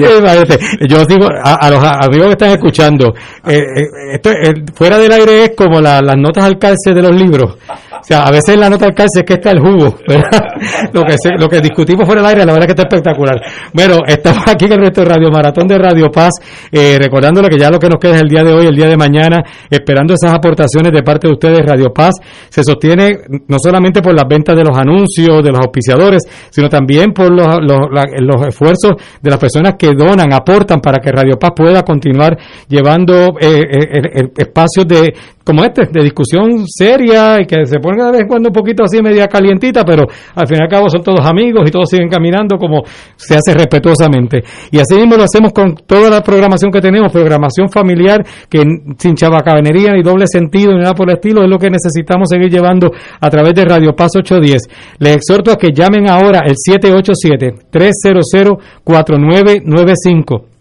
Yo digo a, los amigos que están escuchando, eh, eh, esto, fuera del aire es como las notas al calce de los libros. O sea, a veces la nota al calce es que está el jugo, lo que lo que discutimos fuera del aire, la verdad que está espectacular. Bueno, estamos aquí en el resto de Radio Maratón de Radio Paz, eh, recordándole que ya lo que nos queda es el día de hoy, el día de mañana, esperando esas aportaciones de parte de ustedes, Radio Paz se sostiene no solamente por las ventas de los anuncios, de los auspiciadores, sino también por los, los, esfuerzos de las personas que donan, aportan para que Radio Paz pueda continuar llevando eh, eh, espacios de como este, de discusión seria y que se ponga de vez en cuando un poquito así media calientita, pero al fin y al cabo son todos amigos y todos siguen caminando como se hace respetuosamente. Y así mismo lo hacemos con toda la programación que tenemos, programación familiar que sin chabacabenería ni doble sentido ni nada por el estilo, es lo que necesitamos seguir llevando a través de Radio Paz 810. Les exhorto a que llamen ahora el 787 300 4995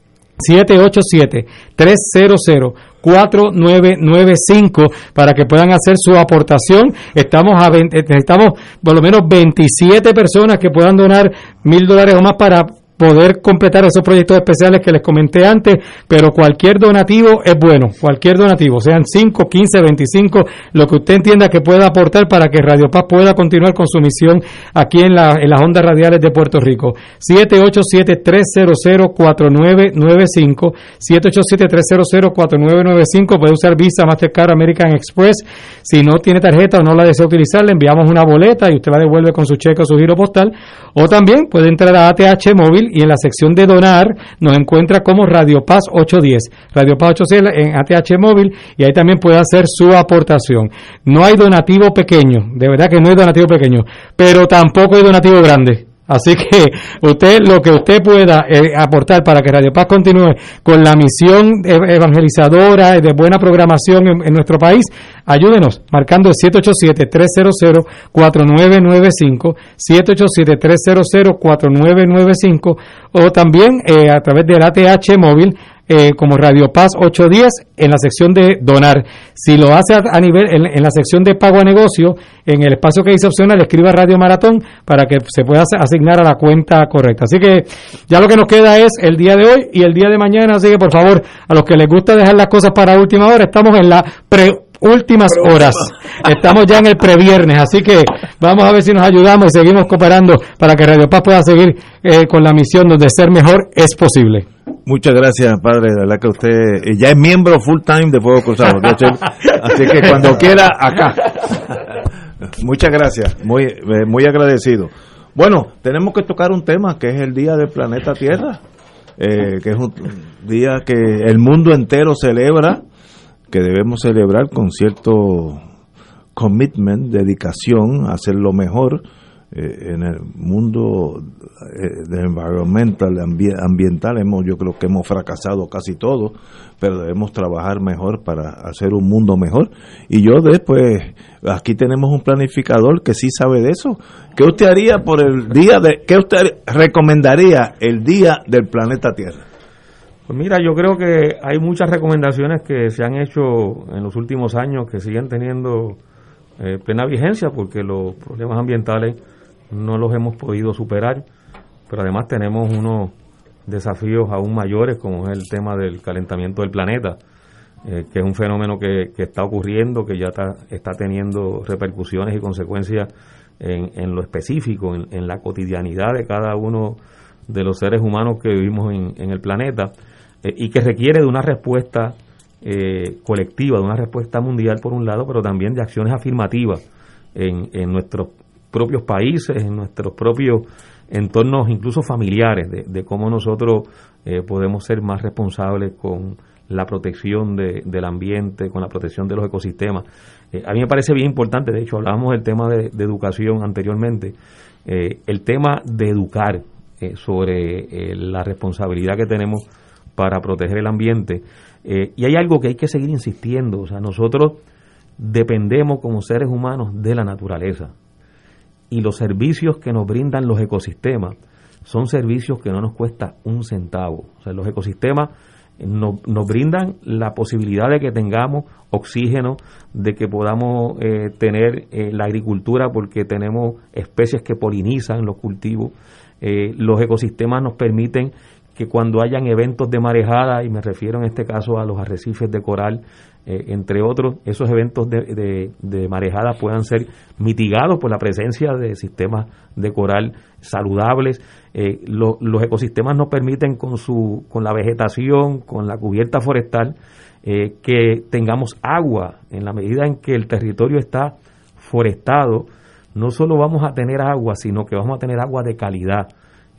787-300-4995 para que puedan hacer su aportación. Estamos a necesitamos por lo menos 27 personas que puedan donar mil dólares o más para poder completar esos proyectos especiales que les comenté antes, pero cualquier donativo es bueno, cualquier donativo, sean 5, 15, 25, lo que usted entienda que pueda aportar para que Radio Paz pueda continuar con su misión aquí en, la, en las ondas radiales de Puerto Rico. 787-300-4995, 787-300-4995, puede usar Visa, Mastercard, American Express. Si no tiene tarjeta o no la desea utilizar, le enviamos una boleta y usted la devuelve con su cheque o su giro postal. O también puede entrar a ATH Móvil y en la sección de donar nos encuentra como Radio Paz 810. Radio Paz 810 en ATH móvil y ahí también puede hacer su aportación. No hay donativo pequeño, de verdad que no hay donativo pequeño, pero tampoco hay donativo grande. Así que usted, lo que usted pueda eh, aportar para que Radio Paz continúe con la misión evangelizadora de buena programación en, nuestro país, ayúdenos marcando el 787-300-4995, 787-300-4995 o también eh, a través del ATH móvil eh, como Radio Paz 810 en la sección de donar. Si lo hace a, nivel en, la sección de pago a negocio, en el espacio que dice opcional, escriba Radio Maratón para que se pueda asignar a la cuenta correcta. Así que ya lo que nos queda es el día de hoy y el día de mañana. Así que por favor, a los que les gusta dejar las cosas para última hora, estamos en la pre últimas horas. Estamos ya en el previernes, así que vamos a ver si nos ayudamos y seguimos cooperando para que Radio Paz pueda seguir eh, con la misión donde ser mejor es posible. Muchas gracias, padre. De verdad que usted eh, ya es miembro full time de Fuego Cruzado. así que cuando quiera, acá. Muchas gracias. Muy, eh, muy agradecido. Bueno, tenemos que tocar un tema que es el Día del Planeta Tierra, eh, que es un día que el mundo entero celebra, que debemos celebrar con cierto commitment, dedicación hacer lo mejor eh, en el mundo eh, de environmental, ambi- ambiental, hemos, yo creo que hemos fracasado casi todo, pero debemos trabajar mejor para hacer un mundo mejor. Y yo después, aquí tenemos un planificador que sí sabe de eso. ¿Qué usted haría por el día de, qué usted recomendaría el día del planeta Tierra? Pues mira, yo creo que hay muchas recomendaciones que se han hecho en los últimos años que siguen teniendo eh, plena vigencia porque los problemas ambientales no los hemos podido superar, pero además tenemos unos desafíos aún mayores como es el tema del calentamiento del planeta, eh, que es un fenómeno que, que está ocurriendo, que ya está, está teniendo repercusiones y consecuencias en, en lo específico, en, en la cotidianidad de cada uno de los seres humanos que vivimos en, en el planeta eh, y que requiere de una respuesta eh, colectiva, de una respuesta mundial por un lado, pero también de acciones afirmativas en, en nuestros propios países, en nuestros propios entornos, incluso familiares, de, cómo nosotros eh, podemos ser más responsables con la protección de- del ambiente, con la protección de los ecosistemas. Eh, a mí me parece bien importante, de hecho hablábamos del tema de, educación anteriormente, eh, el tema de educar sobre la responsabilidad que tenemos para proteger el ambiente. Y hay algo que hay que seguir insistiendo, o sea, nosotros dependemos como seres humanos de la naturaleza y los servicios que nos brindan los ecosistemas son servicios que no nos cuesta un centavo. O sea, los ecosistemas nos, brindan la posibilidad de que tengamos oxígeno, de que podamos eh, tener eh, la agricultura porque tenemos especies que polinizan los cultivos. Eh, los ecosistemas nos permiten que cuando hayan eventos de marejada, y me refiero en este caso a los arrecifes de coral, eh, entre otros, esos eventos de, de- marejada puedan ser mitigados por la presencia de sistemas de coral saludables. Eh, lo- los ecosistemas nos permiten con, su, con la vegetación, con la cubierta forestal, eh, que tengamos agua en la medida en que el territorio está forestado. No solo vamos a tener agua, sino que vamos a tener agua de calidad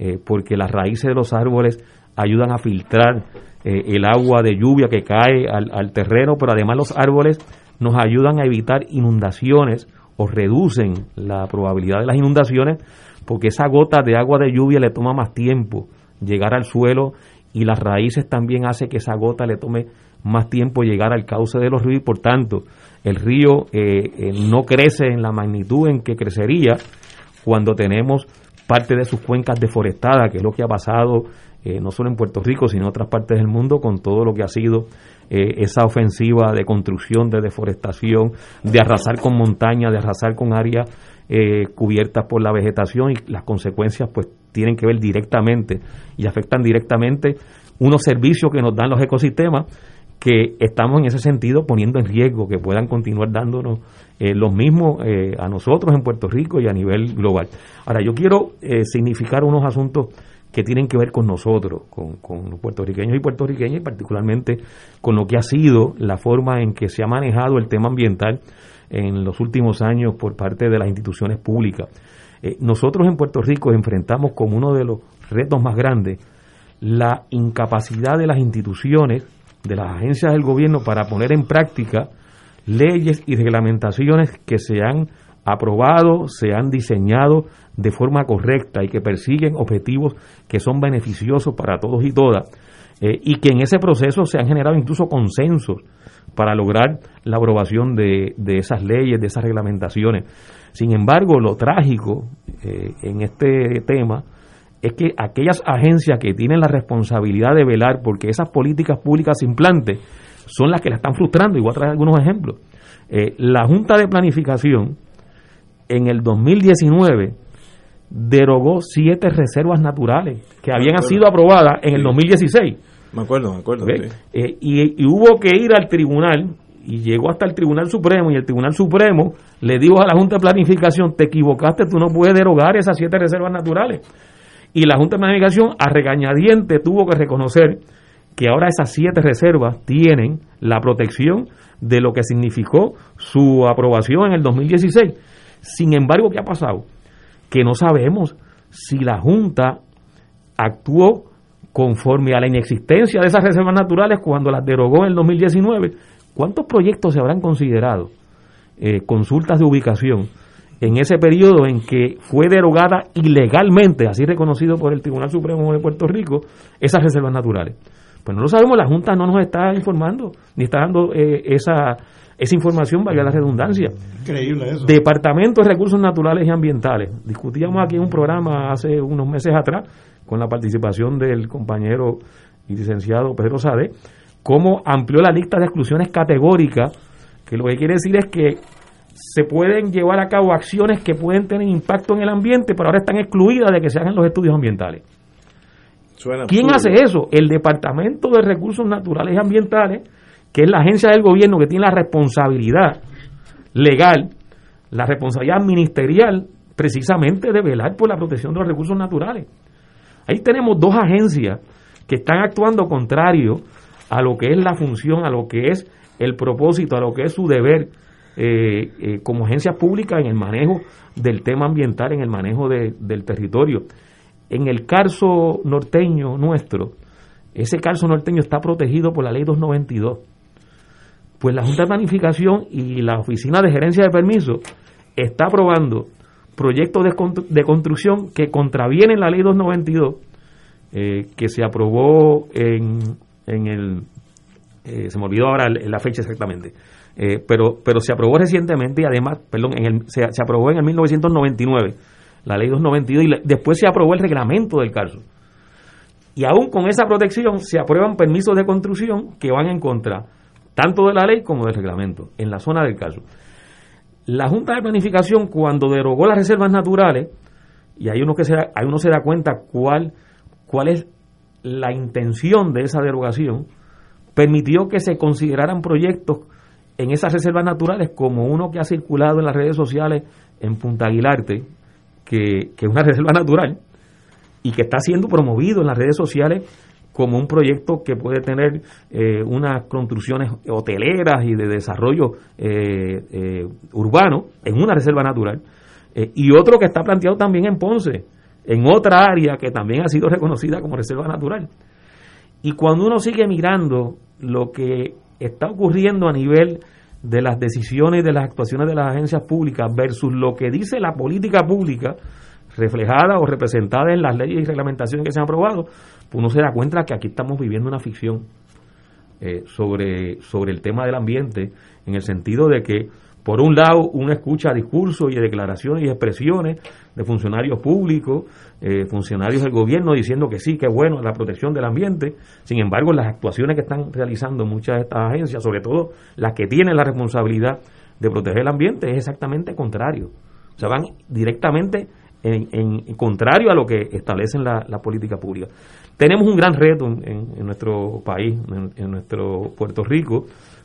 eh, porque las raíces de los árboles ayudan a filtrar eh, el agua de lluvia que cae al, terreno, pero además los árboles nos ayudan a evitar inundaciones o reducen la probabilidad de las inundaciones porque esa gota de agua de lluvia le toma más tiempo llegar al suelo y las raíces también hace que esa gota le tome más tiempo llegar al cauce de los ríos y por tanto el río eh, no crece en la magnitud en que crecería cuando tenemos parte de sus cuencas deforestadas, que es lo que ha pasado eh, no solo en Puerto Rico, sino en otras partes del mundo, con todo lo que ha sido eh, esa ofensiva de construcción, de deforestación, de arrasar con montañas, de arrasar con áreas eh, cubiertas por la vegetación y las consecuencias pues tienen que ver directamente y afectan directamente unos servicios que nos dan los ecosistemas que estamos en ese sentido poniendo en riesgo que puedan continuar dándonos eh, los mismos eh, a nosotros en Puerto Rico y a nivel global. Ahora, yo quiero eh, significar unos asuntos que tienen que ver con nosotros, con, con los puertorriqueños y puertorriqueñas, y particularmente con lo que ha sido la forma en que se ha manejado el tema ambiental en los últimos años por parte de las instituciones públicas. Eh, nosotros en Puerto Rico enfrentamos como uno de los retos más grandes la incapacidad de las instituciones, de las agencias del gobierno para poner en práctica leyes y reglamentaciones que se han aprobado, se han diseñado de forma correcta y que persiguen objetivos que son beneficiosos para todos y todas, eh, y que en ese proceso se han generado incluso consensos para lograr la aprobación de, de esas leyes, de esas reglamentaciones. Sin embargo, lo trágico eh, en este tema es que aquellas agencias que tienen la responsabilidad de velar porque esas políticas públicas se implanten son las que la están frustrando. Y voy a traer algunos ejemplos. Eh, la Junta de Planificación en el 2019 derogó siete reservas naturales que habían acuerdo. sido aprobadas en el 2016. Me acuerdo, me acuerdo. sí. Eh, y, y hubo que ir al tribunal y llegó hasta el Tribunal Supremo y el Tribunal Supremo le dijo a la Junta de Planificación, te equivocaste, tú no puedes derogar esas siete reservas naturales. Y la Junta de Planificación a regañadiente tuvo que reconocer que ahora esas siete reservas tienen la protección de lo que significó su aprobación en el 2016. Sin embargo, ¿qué ha pasado? Que no sabemos si la Junta actuó conforme a la inexistencia de esas reservas naturales cuando las derogó en el 2019. ¿Cuántos proyectos se habrán considerado eh, consultas de ubicación en ese periodo en que fue derogada ilegalmente, así reconocido por el Tribunal Supremo de Puerto Rico, esas reservas naturales? Pues no lo sabemos, la Junta no nos está informando, ni está dando eh, esa, esa información, valga la redundancia. Increíble eso. Departamento de Recursos Naturales y Ambientales. Discutíamos aquí en un programa hace unos meses atrás, con la participación del compañero y licenciado Pedro Sade, cómo amplió la lista de exclusiones categóricas, que lo que quiere decir es que se pueden llevar a cabo acciones que pueden tener impacto en el ambiente, pero ahora están excluidas de que se hagan los estudios ambientales. ¿Quién hace eso? El Departamento de Recursos Naturales y Ambientales, que es la agencia del gobierno que tiene la responsabilidad legal, la responsabilidad ministerial, precisamente de velar por la protección de los recursos naturales. Ahí tenemos dos agencias que están actuando contrario a lo que es la función, a lo que es el propósito, a lo que es su deber eh, eh, como agencia pública en el manejo del tema ambiental, en el manejo de, del territorio. En el caso norteño nuestro, ese caso norteño está protegido por la ley 292. Pues la Junta de Planificación y la Oficina de Gerencia de Permisos está aprobando proyectos de, construcción que contravienen la ley 292, eh, que se aprobó en, en el, eh, se me olvidó ahora la fecha exactamente, eh, pero, pero se aprobó recientemente y además, perdón, en el, se, se, aprobó en el 1999, la ley 292, y después se aprobó el reglamento del caso. Y aún con esa protección se aprueban permisos de construcción que van en contra tanto de la ley como del reglamento en la zona del caso. La Junta de Planificación, cuando derogó las reservas naturales, y hay uno, que se da, hay uno se da cuenta cuál, cuál es la intención de esa derogación, permitió que se consideraran proyectos en esas reservas naturales como uno que ha circulado en las redes sociales en Punta Aguilarte, que, que es una reserva natural, y que está siendo promovido en las redes sociales como un proyecto que puede tener eh, unas construcciones hoteleras y de desarrollo eh, eh, urbano en una reserva natural, y otro que está planteado también en Ponce, en otra área que también ha sido reconocida como reserva natural. Y cuando uno sigue mirando lo que está ocurriendo a nivel de las decisiones y de las actuaciones de las agencias públicas versus lo que dice la política pública, reflejada o representada en las leyes y reglamentaciones que se han aprobado, uno se da cuenta que aquí estamos viviendo una ficción eh, sobre, sobre el tema del ambiente, en el sentido de que, por un lado, uno escucha discursos y declaraciones y expresiones de funcionarios públicos, eh, funcionarios del gobierno diciendo que sí, que es bueno la protección del ambiente. Sin embargo, las actuaciones que están realizando muchas de estas agencias, sobre todo las que tienen la responsabilidad de proteger el ambiente, es exactamente contrario. O sea, van directamente en, contrario a lo que establecen la, la política pública. Tenemos un gran reto en, nuestro país, en, nuestro Puerto Rico,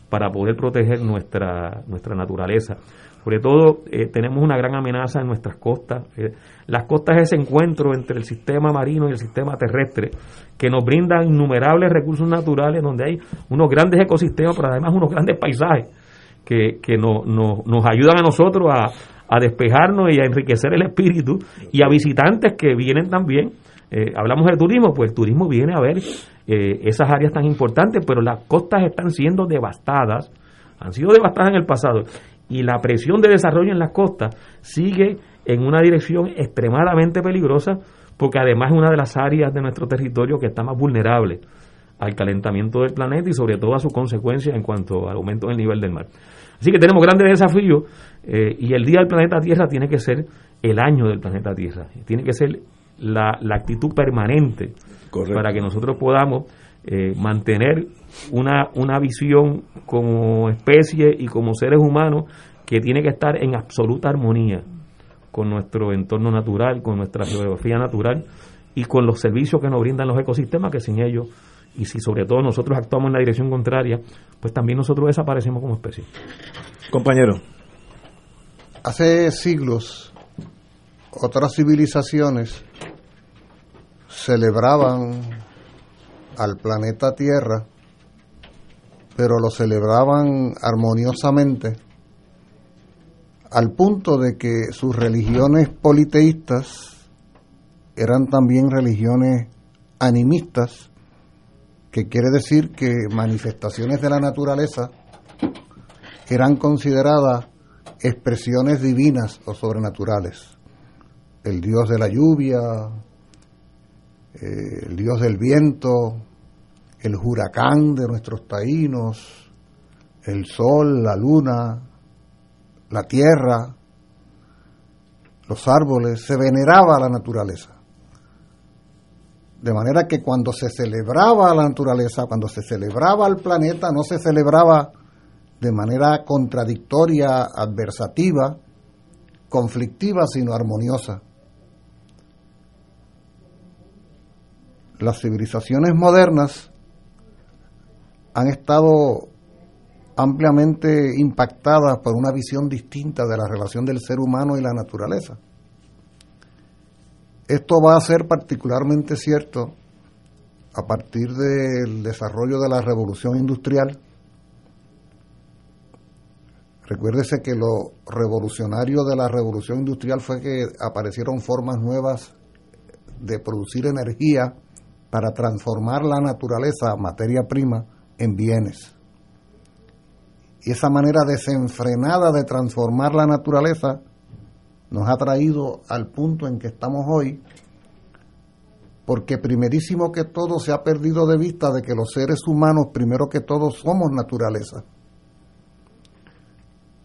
para poder proteger nuestra, nuestra naturaleza. Sobre todo, eh, tenemos una gran amenaza en nuestras costas. Eh, las costas es ese encuentro entre el sistema marino y el sistema terrestre, que nos brinda innumerables recursos naturales, donde hay unos grandes ecosistemas, pero además unos grandes paisajes que, que no, nos ayudan a nosotros a, a despejarnos y a enriquecer el espíritu, y a visitantes que vienen también eh, hablamos de turismo, pues el turismo viene a ver eh, esas áreas tan importantes, pero las costas están siendo devastadas, han sido devastadas en el pasado, y la presión de desarrollo en las costas sigue en una dirección extremadamente peligrosa, porque además es una de las áreas de nuestro territorio que está más vulnerable al calentamiento del planeta y sobre todo a sus consecuencias en cuanto al aumento del nivel del mar. Así que tenemos grandes desafíos eh, y el Día del Planeta Tierra tiene que ser el año del planeta Tierra, tiene que ser la, la actitud permanente para que nosotros podamos eh, mantener una, una visión como especie y como seres humanos que tiene que estar en absoluta armonía con nuestro entorno natural, con nuestra geografía natural y con los servicios que nos brindan los ecosistemas, que sin ellos y si sobre todo nosotros actuamos en la dirección contraria, pues también nosotros desaparecemos como especie. Compañero. Hace siglos otras civilizaciones celebraban al planeta Tierra, pero lo celebraban armoniosamente, al punto de que sus religiones politeístas eran también religiones animistas, que quiere decir que manifestaciones de la naturaleza eran consideradas expresiones divinas o sobrenaturales. El dios de la lluvia, eh, el dios del viento, el huracán de nuestros taínos, el sol, la luna, la tierra, los árboles, se veneraba la naturaleza. De manera que cuando se celebraba la naturaleza, cuando se celebraba el planeta, no se celebraba de manera contradictoria, adversativa, conflictiva, sino armoniosa. Las civilizaciones modernas han estado ampliamente impactadas por una visión distinta de la relación del ser humano y la naturaleza. Esto va a ser particularmente cierto a partir del desarrollo de la revolución industrial. Recuérdese que lo revolucionario de la revolución industrial fue que aparecieron formas nuevas de producir energía para transformar la naturaleza, materia prima, en bienes. Y esa manera desenfrenada de transformar la naturaleza nos ha traído al punto en que estamos hoy, porque primerísimo que todo se ha perdido de vista de que los seres humanos, primero que todo, somos naturaleza.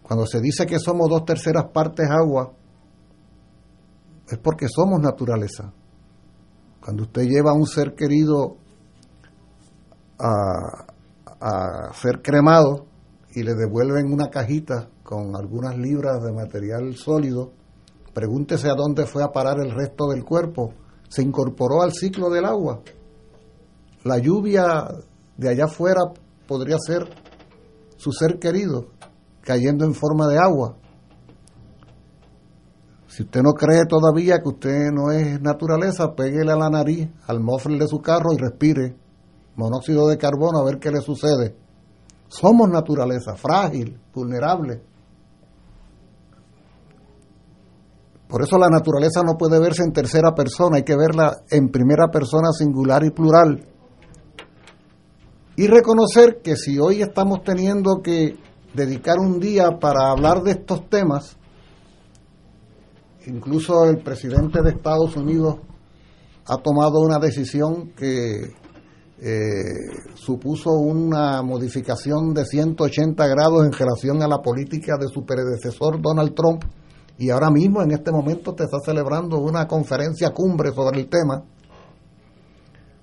Cuando se dice que somos dos terceras partes agua, es porque somos naturaleza. Cuando usted lleva a un ser querido a, a ser cremado y le devuelven una cajita con algunas libras de material sólido, pregúntese a dónde fue a parar el resto del cuerpo. Se incorporó al ciclo del agua. La lluvia de allá afuera podría ser su ser querido cayendo en forma de agua. Si usted no cree todavía que usted no es naturaleza, péguele a la nariz al mofle de su carro y respire monóxido de carbono a ver qué le sucede. Somos naturaleza, frágil, vulnerable. Por eso la naturaleza no puede verse en tercera persona, hay que verla en primera persona singular y plural. Y reconocer que si hoy estamos teniendo que dedicar un día para hablar de estos temas, incluso el presidente de Estados Unidos ha tomado una decisión que eh, supuso una modificación de 180 grados en relación a la política de su predecesor Donald Trump y ahora mismo en este momento te está celebrando una conferencia cumbre sobre el tema.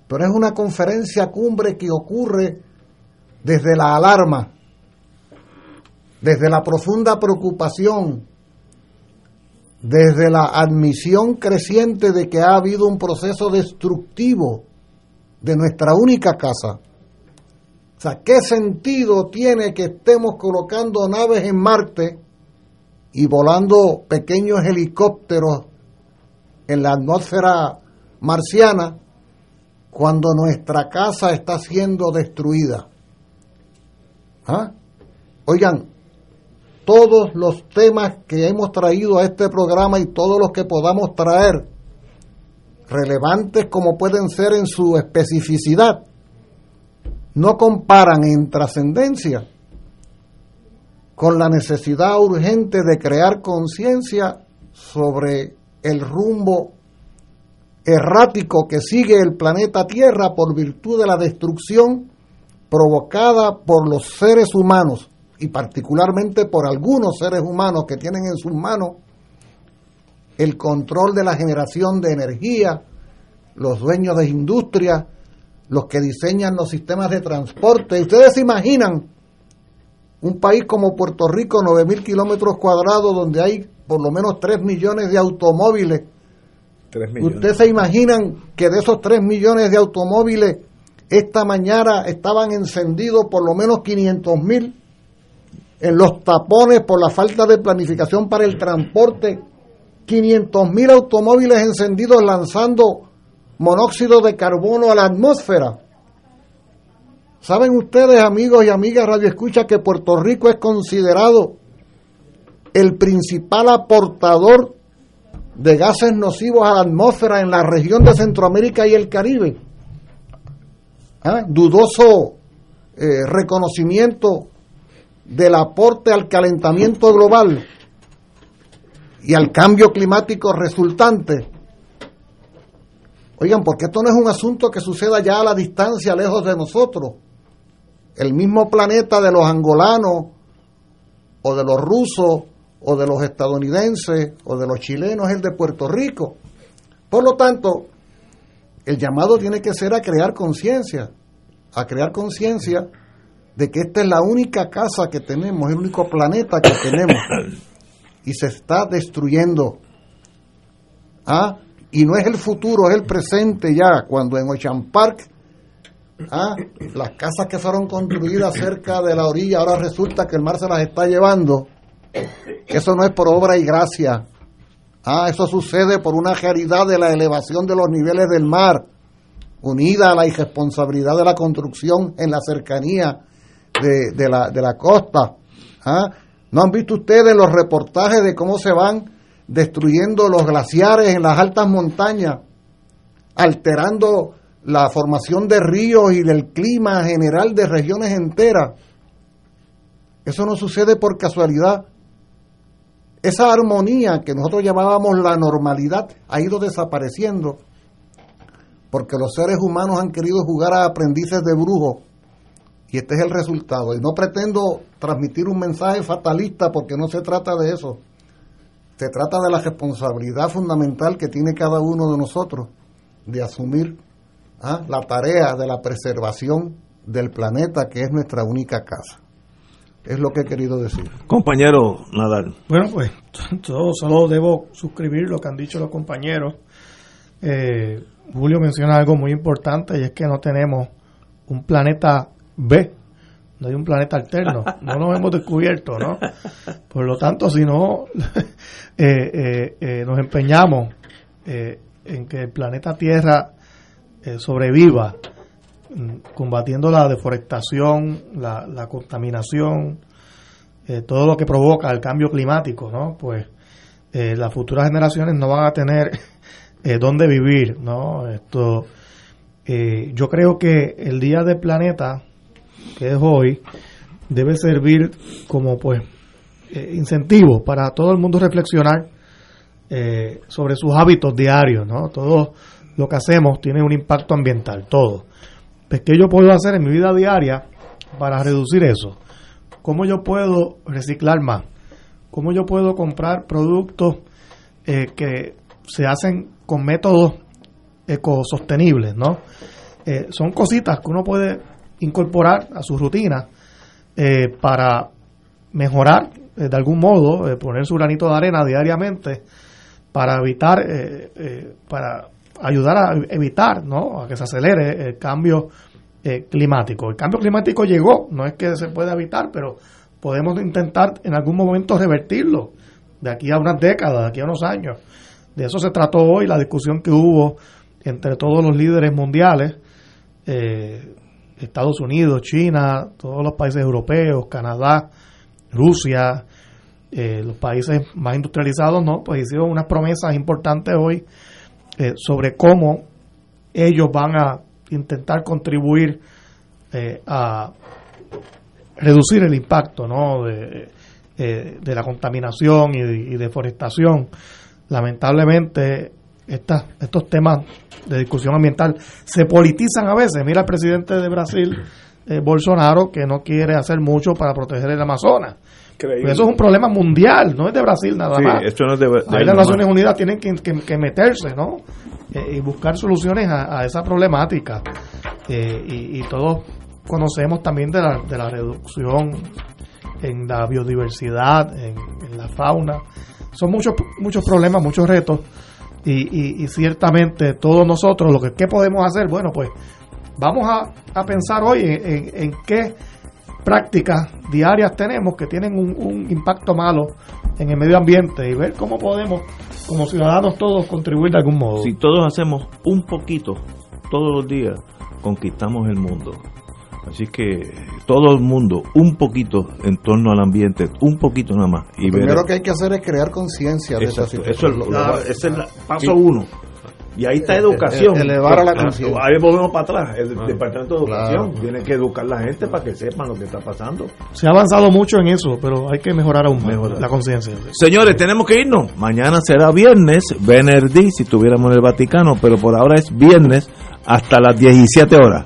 Pero es una conferencia cumbre que ocurre desde la alarma, desde la profunda preocupación, desde la admisión creciente de que ha habido un proceso destructivo de nuestra única casa. O sea, ¿qué sentido tiene que estemos colocando naves en Marte y volando pequeños helicópteros en la atmósfera marciana cuando nuestra casa está siendo destruida? ¿Ah? Oigan, todos los temas que hemos traído a este programa y todos los que podamos traer relevantes como pueden ser en su especificidad, no comparan en trascendencia con la necesidad urgente de crear conciencia sobre el rumbo errático que sigue el planeta Tierra por virtud de la destrucción provocada por los seres humanos y particularmente por algunos seres humanos que tienen en sus manos el control de la generación de energía, los dueños de industria, los que diseñan los sistemas de transporte. Ustedes se imaginan un país como Puerto Rico, 9.000 kilómetros cuadrados, donde hay por lo menos 3 millones de automóviles. Ustedes se imaginan que de esos 3 millones de automóviles, esta mañana estaban encendidos por lo menos 500 mil en los tapones por la falta de planificación para el transporte. 500 mil automóviles encendidos lanzando monóxido de carbono a la atmósfera. ¿Saben ustedes, amigos y amigas Radio Escucha, que Puerto Rico es considerado el principal aportador de gases nocivos a la atmósfera en la región de Centroamérica y el Caribe? ¿Ah? Dudoso eh, reconocimiento del aporte al calentamiento global y al cambio climático resultante. Oigan, porque esto no es un asunto que suceda ya a la distancia, lejos de nosotros. El mismo planeta de los angolanos, o de los rusos, o de los estadounidenses, o de los chilenos es el de Puerto Rico. Por lo tanto, el llamado tiene que ser a crear conciencia, a crear conciencia de que esta es la única casa que tenemos, el único planeta que tenemos, y se está destruyendo. ¿Ah? Y no es el futuro, es el presente ya, cuando en Ocean Park, ¿ah? las casas que fueron construidas cerca de la orilla, ahora resulta que el mar se las está llevando. Eso no es por obra y gracia. Ah, eso sucede por una caridad de la elevación de los niveles del mar, unida a la irresponsabilidad de la construcción en la cercanía de, la, de la costa. ¿ah? ¿No han visto ustedes los reportajes de cómo se van destruyendo los glaciares en las altas montañas, alterando la formación de ríos y del clima general de regiones enteras? Eso no sucede por casualidad. Esa armonía que nosotros llamábamos la normalidad ha ido desapareciendo porque los seres humanos han querido jugar a aprendices de brujos y este es el resultado. Y no pretendo transmitir un mensaje fatalista porque no se trata de eso. Se trata de la responsabilidad fundamental que tiene cada uno de nosotros de asumir ¿ah? la tarea de la preservación del planeta que es nuestra única casa. Es lo que he querido decir. Compañero Nadal. Bueno, pues yo solo debo suscribir lo que han dicho los compañeros. Eh, Julio menciona algo muy importante y es que no tenemos un planeta B. No hay un planeta alterno, no nos hemos descubierto, ¿no? Por lo tanto, si no eh, eh, eh, nos empeñamos en que el planeta Tierra sobreviva, mm, combatiendo la deforestación, la, la contaminación, todo lo que provoca el cambio climático, ¿no? Pues las futuras generaciones no van a tener dónde vivir, ¿no? Esto, yo creo que el Día del Planeta que es hoy, debe servir como pues eh, incentivo para todo el mundo reflexionar eh, sobre sus hábitos diarios, ¿no? Todo lo que hacemos tiene un impacto ambiental, todo. Pues, ¿Qué yo puedo hacer en mi vida diaria para reducir eso? ¿Cómo yo puedo reciclar más? ¿Cómo yo puedo comprar productos eh, que se hacen con métodos ecosostenibles, ¿no? son cositas que uno puede incorporar a su rutina eh, para mejorar eh, de algún modo, eh, poner su granito de arena diariamente para evitar, para ayudar a evitar, ¿no? A que se acelere el cambio climático. El cambio climático llegó, no es que se pueda evitar, pero podemos intentar en algún momento revertirlo de aquí a unas décadas, de aquí a unos años. De eso se trató hoy la discusión que hubo entre todos los líderes mundiales Estados Unidos, China, todos los países europeos, Canadá, Rusia, eh, los países más industrializados, ¿no? Pues hicieron unas promesas importantes hoy eh, sobre cómo ellos van a intentar contribuir eh, a reducir el impacto, ¿no? De, la contaminación y deforestación. Lamentablemente, estas, estos temas de discusión ambiental se politizan a veces. Mira el presidente de Brasil, eh, Bolsonaro, que no quiere hacer mucho para proteger el Amazonas. Eso es un problema mundial, no es de Brasil nada más. Ahí las Naciones Unidas tienen que, meterse, ¿no? Eh, y buscar soluciones a, esa problemática. Eh, y, todos conocemos también de la, de la reducción en la biodiversidad, en, en la fauna. Son muchos, muchos problemas, muchos retos y, y, ciertamente todos nosotros, lo que ¿qué podemos hacer? Bueno, pues vamos a, a pensar hoy en, en, qué prácticas diarias tenemos que tienen un, un, impacto malo en el medio ambiente y ver cómo podemos, como ciudadanos todos, contribuir de algún modo. Si todos hacemos un poquito todos los días, conquistamos el mundo. Así que todo el mundo, un poquito en torno al ambiente, un poquito nada más. Y Lo primero que hay que hacer es crear conciencia de esa situación. Eso es, ese es el paso uno. Y ahí está educación. Elevar a la conciencia. Ahí volvemos para atrás. El Departamento de Educación tiene que educar a la gente para que sepan lo que está pasando. Se ha avanzado mucho en eso, pero hay que mejorar aún más la conciencia. Señores, tenemos que irnos. Mañana será viernes, venerdí, si estuviéramos en el Vaticano, pero por ahora es viernes hasta las 17 horas.